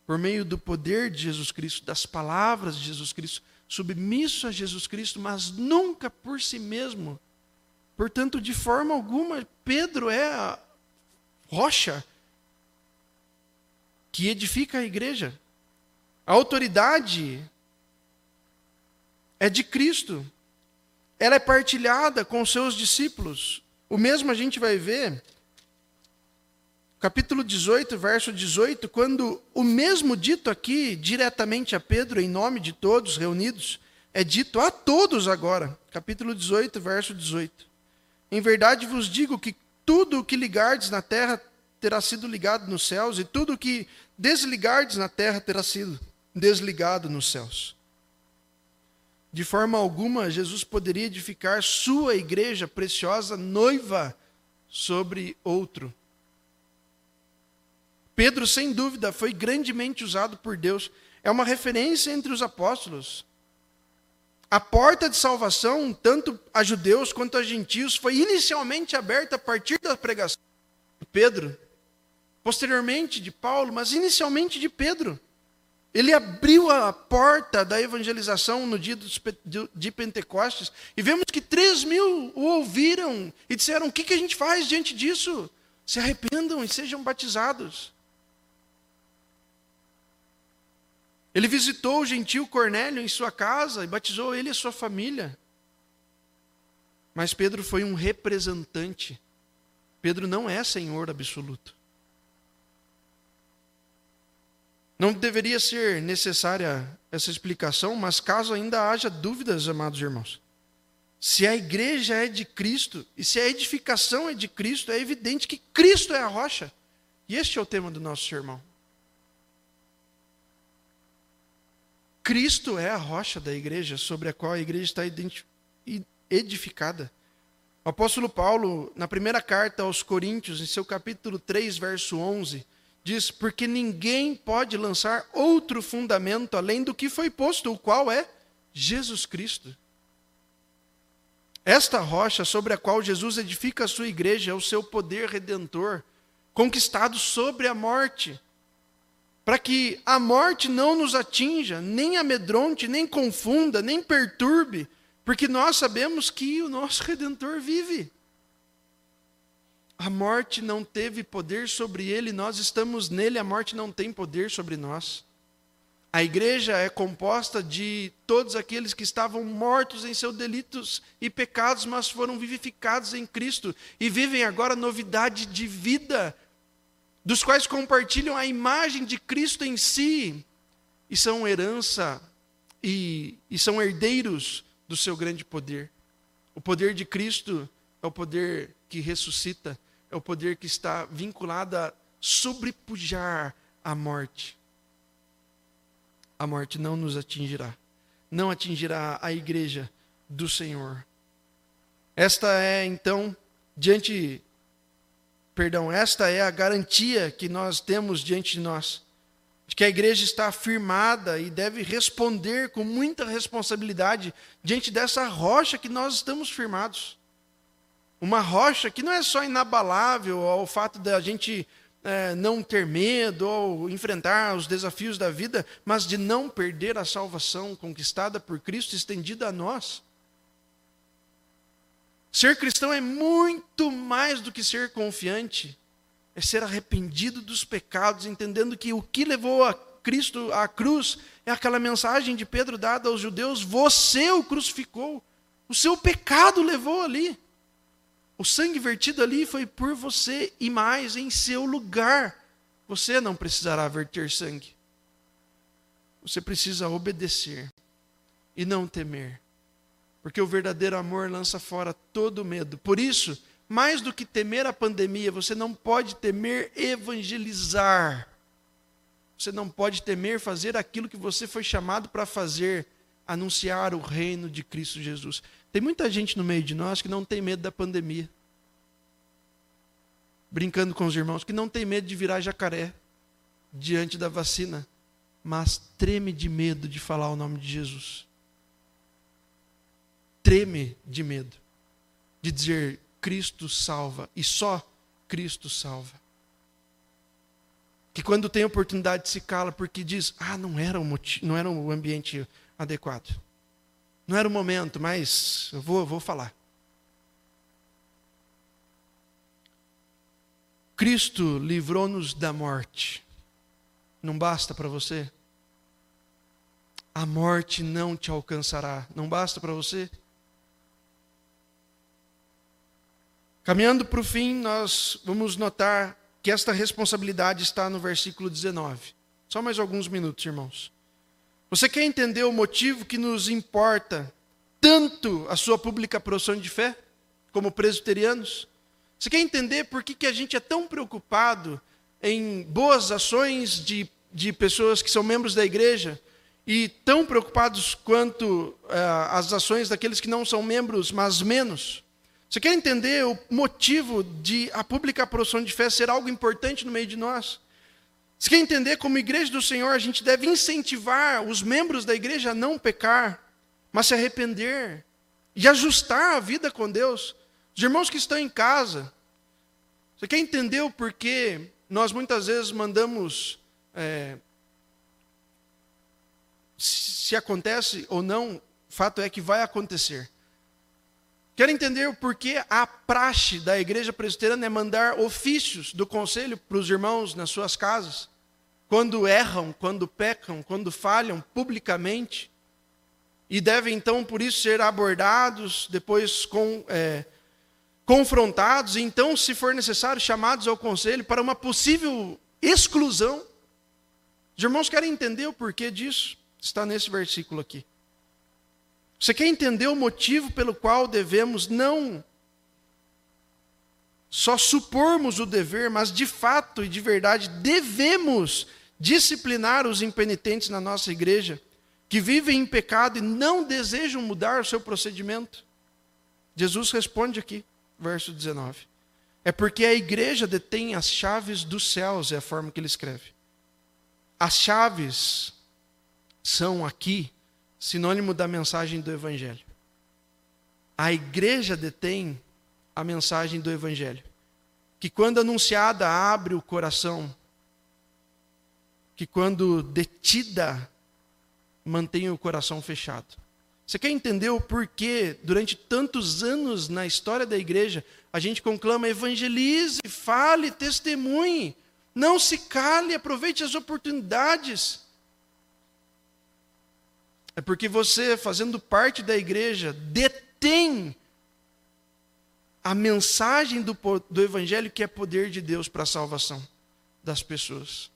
Por meio do poder de Jesus Cristo, das palavras de Jesus Cristo, submisso a Jesus Cristo, mas nunca por si mesmo. Portanto, de forma alguma, Pedro é a rocha que edifica a igreja. A autoridade é de Cristo ela é partilhada com seus discípulos. O mesmo a gente vai ver, capítulo 18, verso 18, quando o mesmo dito aqui diretamente a Pedro, em nome de todos reunidos, é dito a todos agora. Capítulo 18, verso 18. Em verdade vos digo que tudo o que ligardes na terra terá sido ligado nos céus, e tudo o que desligardes na terra terá sido desligado nos céus. De forma alguma, Jesus poderia edificar sua igreja preciosa noiva sobre outro. Pedro, sem dúvida, foi grandemente usado por Deus. É uma referência entre os apóstolos. A porta de salvação, tanto a judeus quanto a gentios, foi inicialmente aberta a partir da pregação de Pedro, posteriormente de Paulo, mas inicialmente de Pedro. Ele abriu a porta da evangelização no dia de Pentecostes e vemos que 3 mil o ouviram e disseram: O que, a gente faz diante disso? Se arrependam e sejam batizados. Ele visitou o gentil Cornélio em sua casa e batizou ele e sua família. Mas Pedro foi um representante. Pedro não é senhor absoluto. Não deveria ser necessária essa explicação, mas caso ainda haja dúvidas, amados irmãos, se a igreja é de Cristo e se a edificação é de Cristo, é evidente que Cristo é a rocha. E este é o tema do nosso sermão. Cristo é a rocha da igreja sobre a qual a igreja está edificada. O apóstolo Paulo, na primeira carta aos Coríntios, em seu capítulo 3, verso 11, diz: Porque ninguém pode lançar outro fundamento além do que foi posto, o qual é Jesus Cristo. Esta rocha sobre a qual Jesus edifica a sua igreja é o seu poder redentor, conquistado sobre a morte, para que a morte não nos atinja, nem amedronte, nem confunda, nem perturbe, porque nós sabemos que o nosso redentor vive. A morte não teve poder sobre ele, nós estamos nele, a morte não tem poder sobre nós. A igreja é composta de todos aqueles que estavam mortos em seus delitos e pecados, mas foram vivificados em Cristo e vivem agora novidade de vida, dos quais compartilham a imagem de Cristo em si e são herança e, e são herdeiros do seu grande poder. O poder de Cristo é o poder que ressuscita, é o poder que está vinculado a sobrepujar a morte. A morte não nos atingirá, não atingirá a igreja do Senhor. Esta é então diante perdão, esta é a garantia que nós temos diante de nós, de que a igreja está afirmada e deve responder com muita responsabilidade diante dessa rocha que nós estamos firmados. Uma rocha que não é só inabalável ao fato da gente é, não ter medo ou enfrentar os desafios da vida, mas de não perder a salvação conquistada por Cristo estendida a nós. Ser cristão é muito mais do que ser confiante, é ser arrependido dos pecados, entendendo que o que levou a Cristo à cruz é aquela mensagem de Pedro dada aos judeus: você o crucificou, o seu pecado levou ali. O sangue vertido ali foi por você e mais em seu lugar. Você não precisará verter sangue. Você precisa obedecer e não temer. Porque o verdadeiro amor lança fora todo medo. Por isso, mais do que temer a pandemia, você não pode temer evangelizar. Você não pode temer fazer aquilo que você foi chamado para fazer, anunciar o reino de Cristo Jesus. Tem muita gente no meio de nós que não tem medo da pandemia. Brincando com os irmãos, que não tem medo de virar jacaré diante da vacina, mas treme de medo de falar o nome de Jesus. Treme de medo de dizer Cristo salva e só Cristo salva. Que quando tem oportunidade se cala porque diz: "Ah, não era o motivo, não era o ambiente adequado". Não era o momento, mas eu vou, vou falar. Cristo livrou-nos da morte. Não basta para você? A morte não te alcançará. Não basta para você? Caminhando para o fim, nós vamos notar que esta responsabilidade está no versículo 19. Só mais alguns minutos, irmãos. Você quer entender o motivo que nos importa tanto a sua pública profissão de fé, como presbiterianos? Você quer entender por que, que a gente é tão preocupado em boas ações de, de pessoas que são membros da igreja e tão preocupados quanto uh, as ações daqueles que não são membros, mas menos? Você quer entender o motivo de a pública profissão de fé ser algo importante no meio de nós? Você quer entender como igreja do Senhor a gente deve incentivar os membros da igreja a não pecar, mas se arrepender e ajustar a vida com Deus? Os irmãos que estão em casa, você quer entender o porquê nós muitas vezes mandamos é, se acontece ou não, fato é que vai acontecer. Quero entender o porquê a praxe da igreja presbiteriana é mandar ofícios do conselho para os irmãos nas suas casas, quando erram, quando pecam, quando falham publicamente, e devem então, por isso, ser abordados, depois com, é, confrontados, e então, se for necessário, chamados ao conselho para uma possível exclusão. Os irmãos querem entender o porquê disso? Está nesse versículo aqui. Você quer entender o motivo pelo qual devemos não só supormos o dever, mas de fato e de verdade devemos disciplinar os impenitentes na nossa igreja, que vivem em pecado e não desejam mudar o seu procedimento? Jesus responde aqui, verso 19. É porque a igreja detém as chaves dos céus, é a forma que ele escreve. As chaves são aqui sinônimo da mensagem do Evangelho. A igreja detém a mensagem do Evangelho, que quando anunciada abre o coração, que quando detida mantém o coração fechado. Você quer entender o porquê, durante tantos anos na história da igreja, a gente conclama evangelize, fale, testemunhe, não se cale, aproveite as oportunidades. É porque você, fazendo parte da igreja, detém a mensagem do, do Evangelho que é poder de Deus para a salvação das pessoas.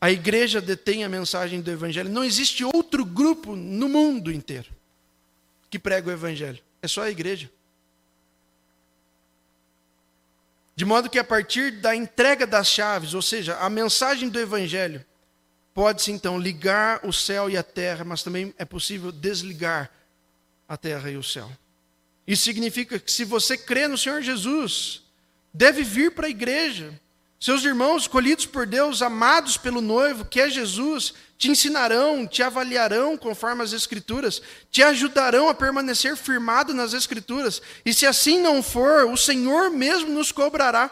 A igreja detém a mensagem do Evangelho. Não existe outro grupo no mundo inteiro que prega o Evangelho. É só a igreja. De modo que a partir da entrega das chaves, ou seja, a mensagem do Evangelho, Pode-se então ligar o céu e a terra, mas também é possível desligar a terra e o céu. Isso significa que se você crê no Senhor Jesus, deve vir para a igreja. Seus irmãos escolhidos por Deus, amados pelo noivo, que é Jesus, te ensinarão, te avaliarão conforme as Escrituras, te ajudarão a permanecer firmado nas Escrituras. E se assim não for, o Senhor mesmo nos cobrará.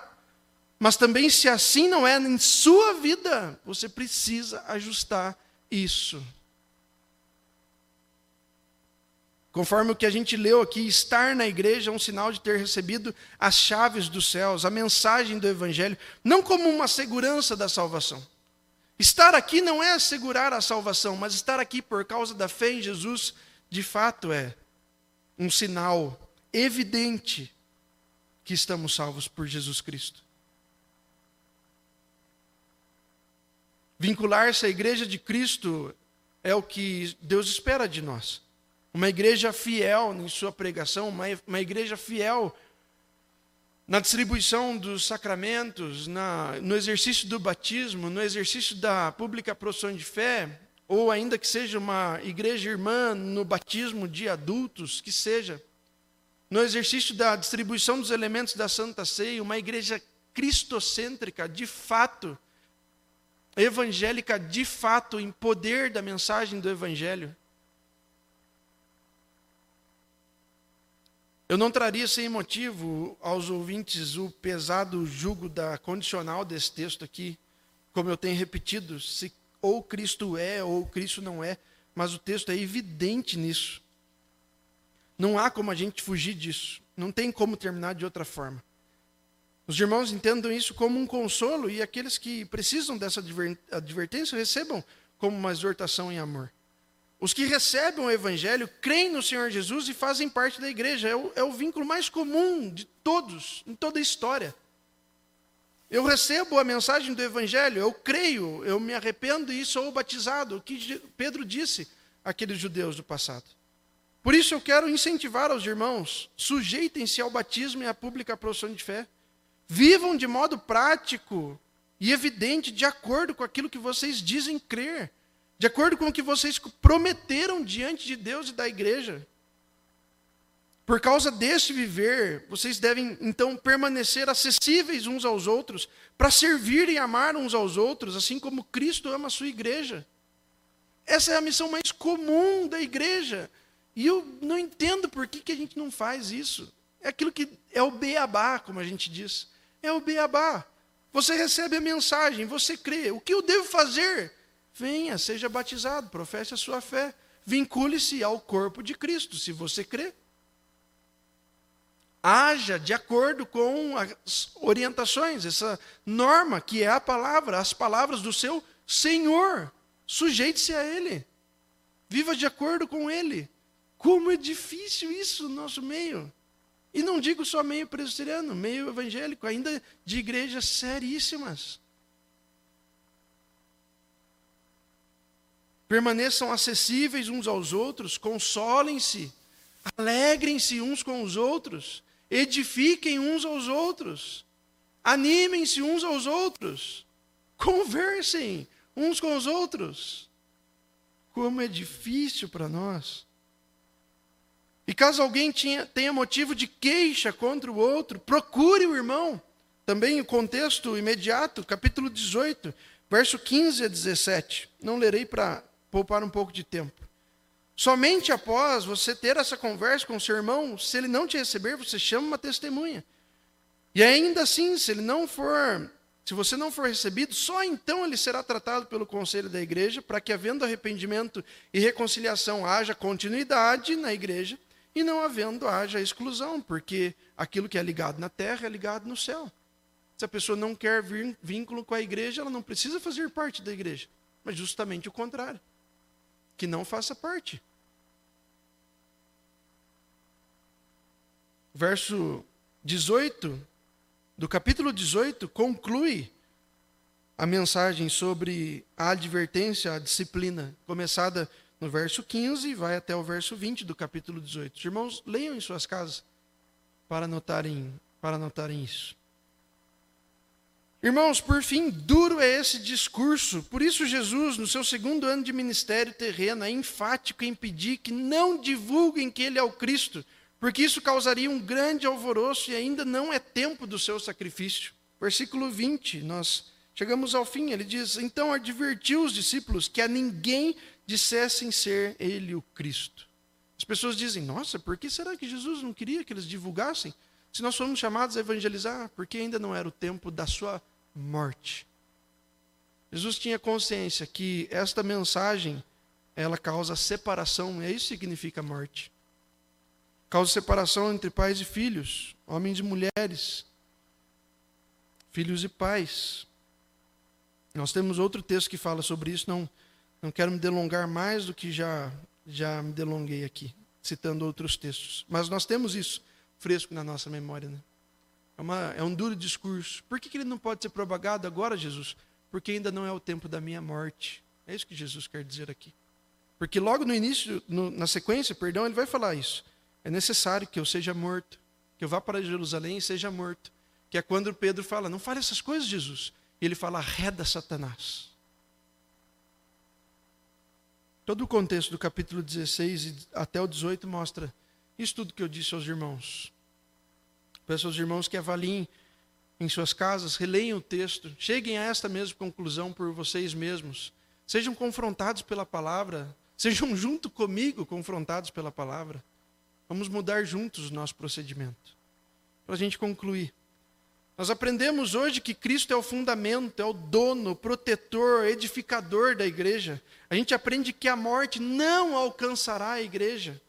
Mas também, se assim não é em sua vida, você precisa ajustar isso. Conforme o que a gente leu aqui, estar na igreja é um sinal de ter recebido as chaves dos céus, a mensagem do Evangelho, não como uma segurança da salvação. Estar aqui não é assegurar a salvação, mas estar aqui por causa da fé em Jesus, de fato é um sinal evidente que estamos salvos por Jesus Cristo. Vincular-se à igreja de Cristo é o que Deus espera de nós. Uma igreja fiel em sua pregação, uma, uma igreja fiel na distribuição dos sacramentos, na, no exercício do batismo, no exercício da pública profissão de fé, ou ainda que seja uma igreja irmã no batismo de adultos, que seja, no exercício da distribuição dos elementos da Santa Ceia, uma igreja cristocêntrica, de fato, evangélica de fato, em poder da mensagem do Evangelho. Eu não traria sem motivo aos ouvintes o pesado jugo da condicional desse texto aqui, como eu tenho repetido, se ou Cristo é ou Cristo não é, mas o texto é evidente nisso. Não há como a gente fugir disso, não tem como terminar de outra forma. Os irmãos entendam isso como um consolo e aqueles que precisam dessa advertência recebam como uma exortação em amor. Os que recebem o Evangelho creem no Senhor Jesus e fazem parte da igreja. É o, é o vínculo mais comum de todos, em toda a história. Eu recebo a mensagem do Evangelho, eu creio, eu me arrependo e sou batizado. O que Pedro disse àqueles judeus do passado. Por isso eu quero incentivar aos irmãos: sujeitem-se ao batismo e à pública profissão de fé. Vivam de modo prático e evidente, de acordo com aquilo que vocês dizem crer, de acordo com o que vocês prometeram diante de Deus e da igreja. Por causa deste viver, vocês devem então permanecer acessíveis uns aos outros, para servir e amar uns aos outros, assim como Cristo ama a sua igreja. Essa é a missão mais comum da igreja. E eu não entendo por que, que a gente não faz isso. É aquilo que é o beabá, como a gente diz é o beabá. Você recebe a mensagem, você crê. O que eu devo fazer? Venha, seja batizado, professe a sua fé, vincule-se ao corpo de Cristo, se você crê. Haja de acordo com as orientações, essa norma que é a palavra, as palavras do seu Senhor. Sujeite-se a Ele. Viva de acordo com Ele. Como é difícil isso no nosso meio. E não digo só meio presbiteriano, meio evangélico, ainda de igrejas seríssimas. Permaneçam acessíveis uns aos outros, consolem-se, alegrem-se uns com os outros, edifiquem uns aos outros, animem-se uns aos outros, conversem uns com os outros. Como é difícil para nós. E caso alguém tinha, tenha motivo de queixa contra o outro, procure o irmão. Também o contexto imediato, capítulo 18, verso 15 a 17. Não lerei para poupar um pouco de tempo. Somente após você ter essa conversa com o seu irmão, se ele não te receber, você chama uma testemunha. E ainda assim, se ele não for, se você não for recebido, só então ele será tratado pelo conselho da igreja, para que havendo arrependimento e reconciliação haja continuidade na igreja e não havendo haja exclusão, porque aquilo que é ligado na terra é ligado no céu. Se a pessoa não quer vínculo com a igreja, ela não precisa fazer parte da igreja, mas justamente o contrário que não faça parte. Verso 18 do capítulo 18 conclui a mensagem sobre a advertência, a disciplina, começada no verso 15 e vai até o verso 20 do capítulo 18. Os irmãos, leiam em suas casas para anotarem, para anotarem isso. Irmãos, por fim, duro é esse discurso. Por isso, Jesus, no seu segundo ano de ministério terreno, é enfático em pedir que não divulguem que ele é o Cristo, porque isso causaria um grande alvoroço e ainda não é tempo do seu sacrifício. Versículo 20, nós chegamos ao fim. Ele diz: Então advertiu os discípulos que a ninguém dissessem ser ele o Cristo. As pessoas dizem: Nossa, por que será que Jesus não queria que eles divulgassem? Se nós fomos chamados a evangelizar, porque ainda não era o tempo da sua morte. Jesus tinha consciência que esta mensagem ela causa separação, e isso significa morte. Causa separação entre pais e filhos, homens e mulheres, filhos e pais. Nós temos outro texto que fala sobre isso, não, não quero me delongar mais do que já, já me delonguei aqui, citando outros textos. Mas nós temos isso fresco na nossa memória. Né? É, uma, é um duro discurso. Por que, que ele não pode ser propagado agora, Jesus? Porque ainda não é o tempo da minha morte. É isso que Jesus quer dizer aqui. Porque logo no início, no, na sequência, perdão, ele vai falar isso. É necessário que eu seja morto, que eu vá para Jerusalém e seja morto. Que é quando Pedro fala, não fale essas coisas, Jesus. E ele fala, arreda Satanás. Todo o contexto do capítulo 16 até o 18 mostra isso tudo que eu disse aos irmãos. Peço aos irmãos que avaliem em suas casas, releiam o texto, cheguem a esta mesma conclusão por vocês mesmos. Sejam confrontados pela palavra, sejam [laughs] junto comigo confrontados pela palavra. Vamos mudar juntos o nosso procedimento. Para a gente concluir. Nós aprendemos hoje que Cristo é o fundamento, é o dono, protetor, edificador da igreja. A gente aprende que a morte não alcançará a igreja.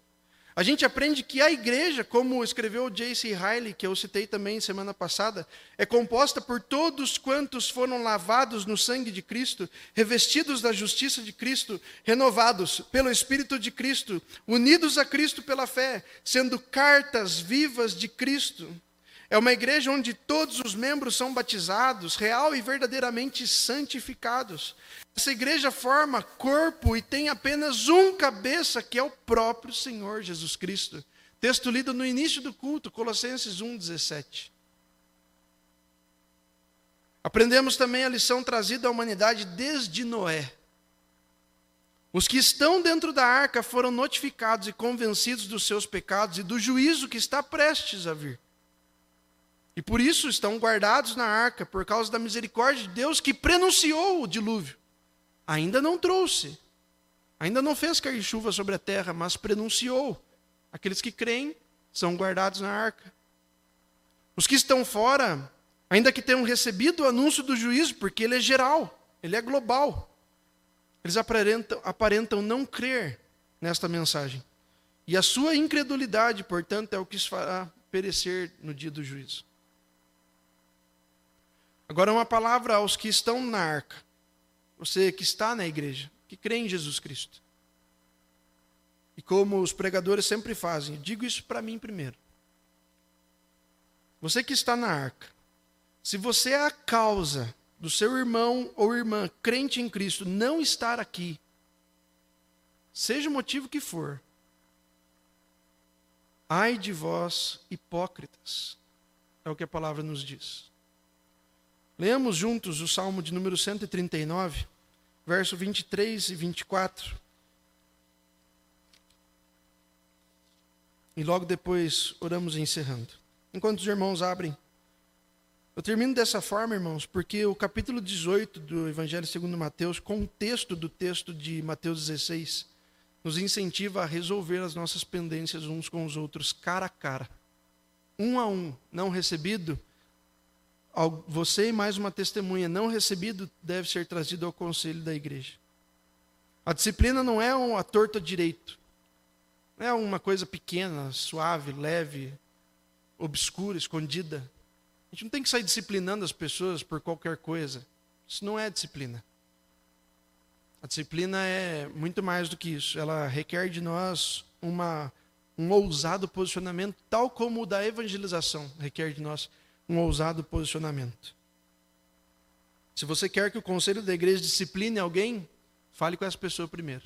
A gente aprende que a igreja, como escreveu J.C. Riley, que eu citei também semana passada, é composta por todos quantos foram lavados no sangue de Cristo, revestidos da justiça de Cristo, renovados pelo Espírito de Cristo, unidos a Cristo pela fé, sendo cartas vivas de Cristo. É uma igreja onde todos os membros são batizados, real e verdadeiramente santificados. Essa igreja forma corpo e tem apenas um cabeça, que é o próprio Senhor Jesus Cristo. Texto lido no início do culto, Colossenses 1,17. Aprendemos também a lição trazida à humanidade desde Noé. Os que estão dentro da arca foram notificados e convencidos dos seus pecados e do juízo que está prestes a vir. E por isso estão guardados na arca, por causa da misericórdia de Deus que prenunciou o dilúvio ainda não trouxe, ainda não fez cair chuva sobre a terra, mas prenunciou. Aqueles que creem são guardados na arca. Os que estão fora, ainda que tenham recebido o anúncio do juízo, porque ele é geral, ele é global. Eles aparentam, aparentam não crer nesta mensagem. E a sua incredulidade, portanto, é o que os fará perecer no dia do juízo. Agora, uma palavra aos que estão na arca. Você que está na igreja, que crê em Jesus Cristo. E como os pregadores sempre fazem, digo isso para mim primeiro. Você que está na arca, se você é a causa do seu irmão ou irmã crente em Cristo não estar aqui, seja o motivo que for, ai de vós, hipócritas, é o que a palavra nos diz. Leamos juntos o Salmo de número 139, verso 23 e 24. E logo depois oramos encerrando. Enquanto os irmãos abrem. Eu termino dessa forma, irmãos, porque o capítulo 18 do Evangelho segundo Mateus, contexto do texto de Mateus 16, nos incentiva a resolver as nossas pendências uns com os outros, cara a cara. Um a um, não recebido, você e mais uma testemunha não recebido deve ser trazido ao conselho da igreja. A disciplina não é uma torta direito. Não é uma coisa pequena, suave, leve, obscura, escondida. A gente não tem que sair disciplinando as pessoas por qualquer coisa. Isso não é disciplina. A disciplina é muito mais do que isso. Ela requer de nós uma, um ousado posicionamento, tal como o da evangelização requer de nós um ousado posicionamento. Se você quer que o conselho da igreja discipline alguém, fale com essa pessoa primeiro.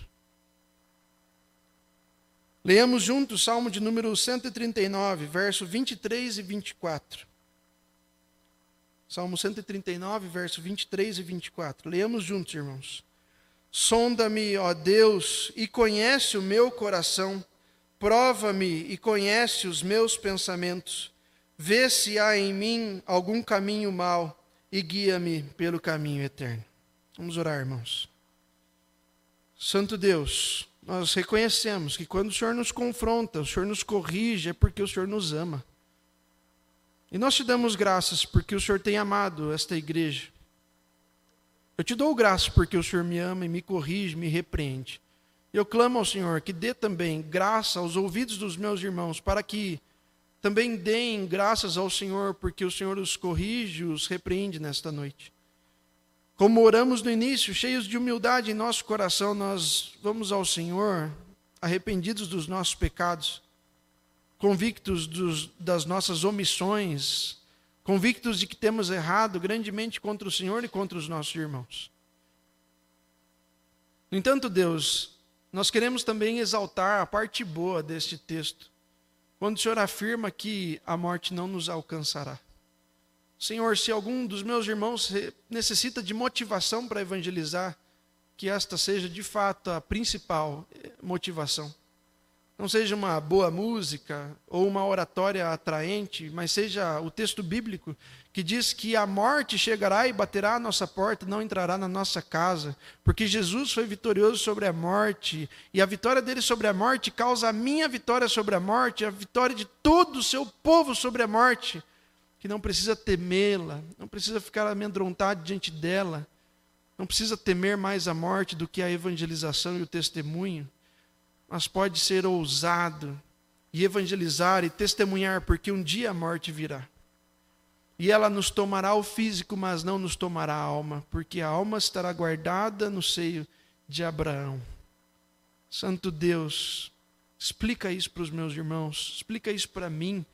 Leamos juntos o Salmo de número 139, verso 23 e 24. Salmo 139, verso 23 e 24. Leamos juntos, irmãos. Sonda-me, ó Deus, e conhece o meu coração. Prova-me e conhece os meus pensamentos Vê se há em mim algum caminho mau e guia-me pelo caminho eterno. Vamos orar, irmãos. Santo Deus, nós reconhecemos que quando o Senhor nos confronta, o Senhor nos corrige, é porque o Senhor nos ama. E nós te damos graças porque o Senhor tem amado esta igreja. Eu te dou graças porque o Senhor me ama e me corrige, me repreende. Eu clamo ao Senhor que dê também graça aos ouvidos dos meus irmãos para que também deem graças ao Senhor, porque o Senhor os corrige, os repreende nesta noite. Como oramos no início, cheios de humildade em nosso coração, nós vamos ao Senhor, arrependidos dos nossos pecados, convictos dos, das nossas omissões, convictos de que temos errado grandemente contra o Senhor e contra os nossos irmãos. No entanto, Deus, nós queremos também exaltar a parte boa deste texto quando o Senhor afirma que a morte não nos alcançará. Senhor, se algum dos meus irmãos necessita de motivação para evangelizar, que esta seja de fato a principal eh, motivação. Não seja uma boa música ou uma oratória atraente, mas seja o texto bíblico que diz que a morte chegará e baterá à nossa porta, não entrará na nossa casa, porque Jesus foi vitorioso sobre a morte, e a vitória dele sobre a morte causa a minha vitória sobre a morte, a vitória de todo o seu povo sobre a morte, que não precisa temê-la, não precisa ficar amedrontado diante dela, não precisa temer mais a morte do que a evangelização e o testemunho, mas pode ser ousado e evangelizar e testemunhar, porque um dia a morte virá. E ela nos tomará o físico, mas não nos tomará a alma, porque a alma estará guardada no seio de Abraão. Santo Deus, explica isso para os meus irmãos, explica isso para mim,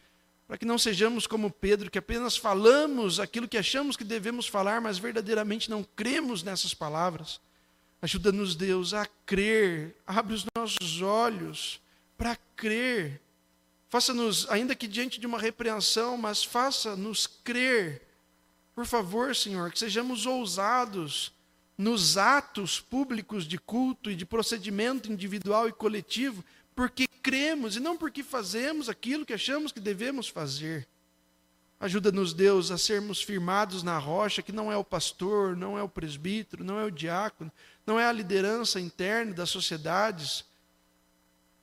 para que não sejamos como Pedro, que apenas falamos aquilo que achamos que devemos falar, mas verdadeiramente não cremos nessas palavras. Ajuda-nos, Deus, a crer, abre os nossos olhos para crer Faça-nos, ainda que diante de uma repreensão, mas faça-nos crer. Por favor, Senhor, que sejamos ousados nos atos públicos de culto e de procedimento individual e coletivo, porque cremos e não porque fazemos aquilo que achamos que devemos fazer. Ajuda-nos, Deus, a sermos firmados na rocha, que não é o pastor, não é o presbítero, não é o diácono, não é a liderança interna das sociedades,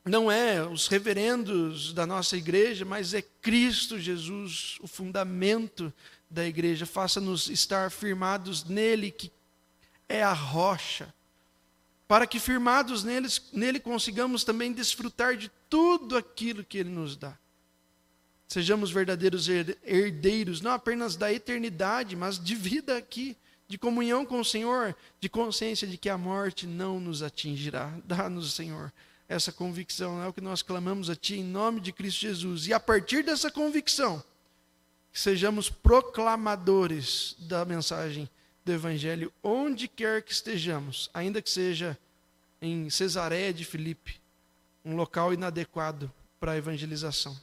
não é os reverendos da nossa igreja, mas é Cristo Jesus, o fundamento da igreja. Faça-nos estar firmados nele, que é a rocha. para que firmados neles, nele consigamos também desfrutar de tudo aquilo que ele nos dá. Sejamos verdadeiros herdeiros, não apenas da eternidade, mas de vida aqui, de comunhão com o Senhor, de consciência de que a morte não nos atingirá. Dá-nos, Senhor, essa convicção, é o que nós clamamos a Ti em nome de Cristo Jesus. E a partir dessa convicção, sejamos proclamadores da mensagem do Evangelho onde quer que estejamos, ainda que seja em Cesareia de Filipe, um local inadequado para a evangelização.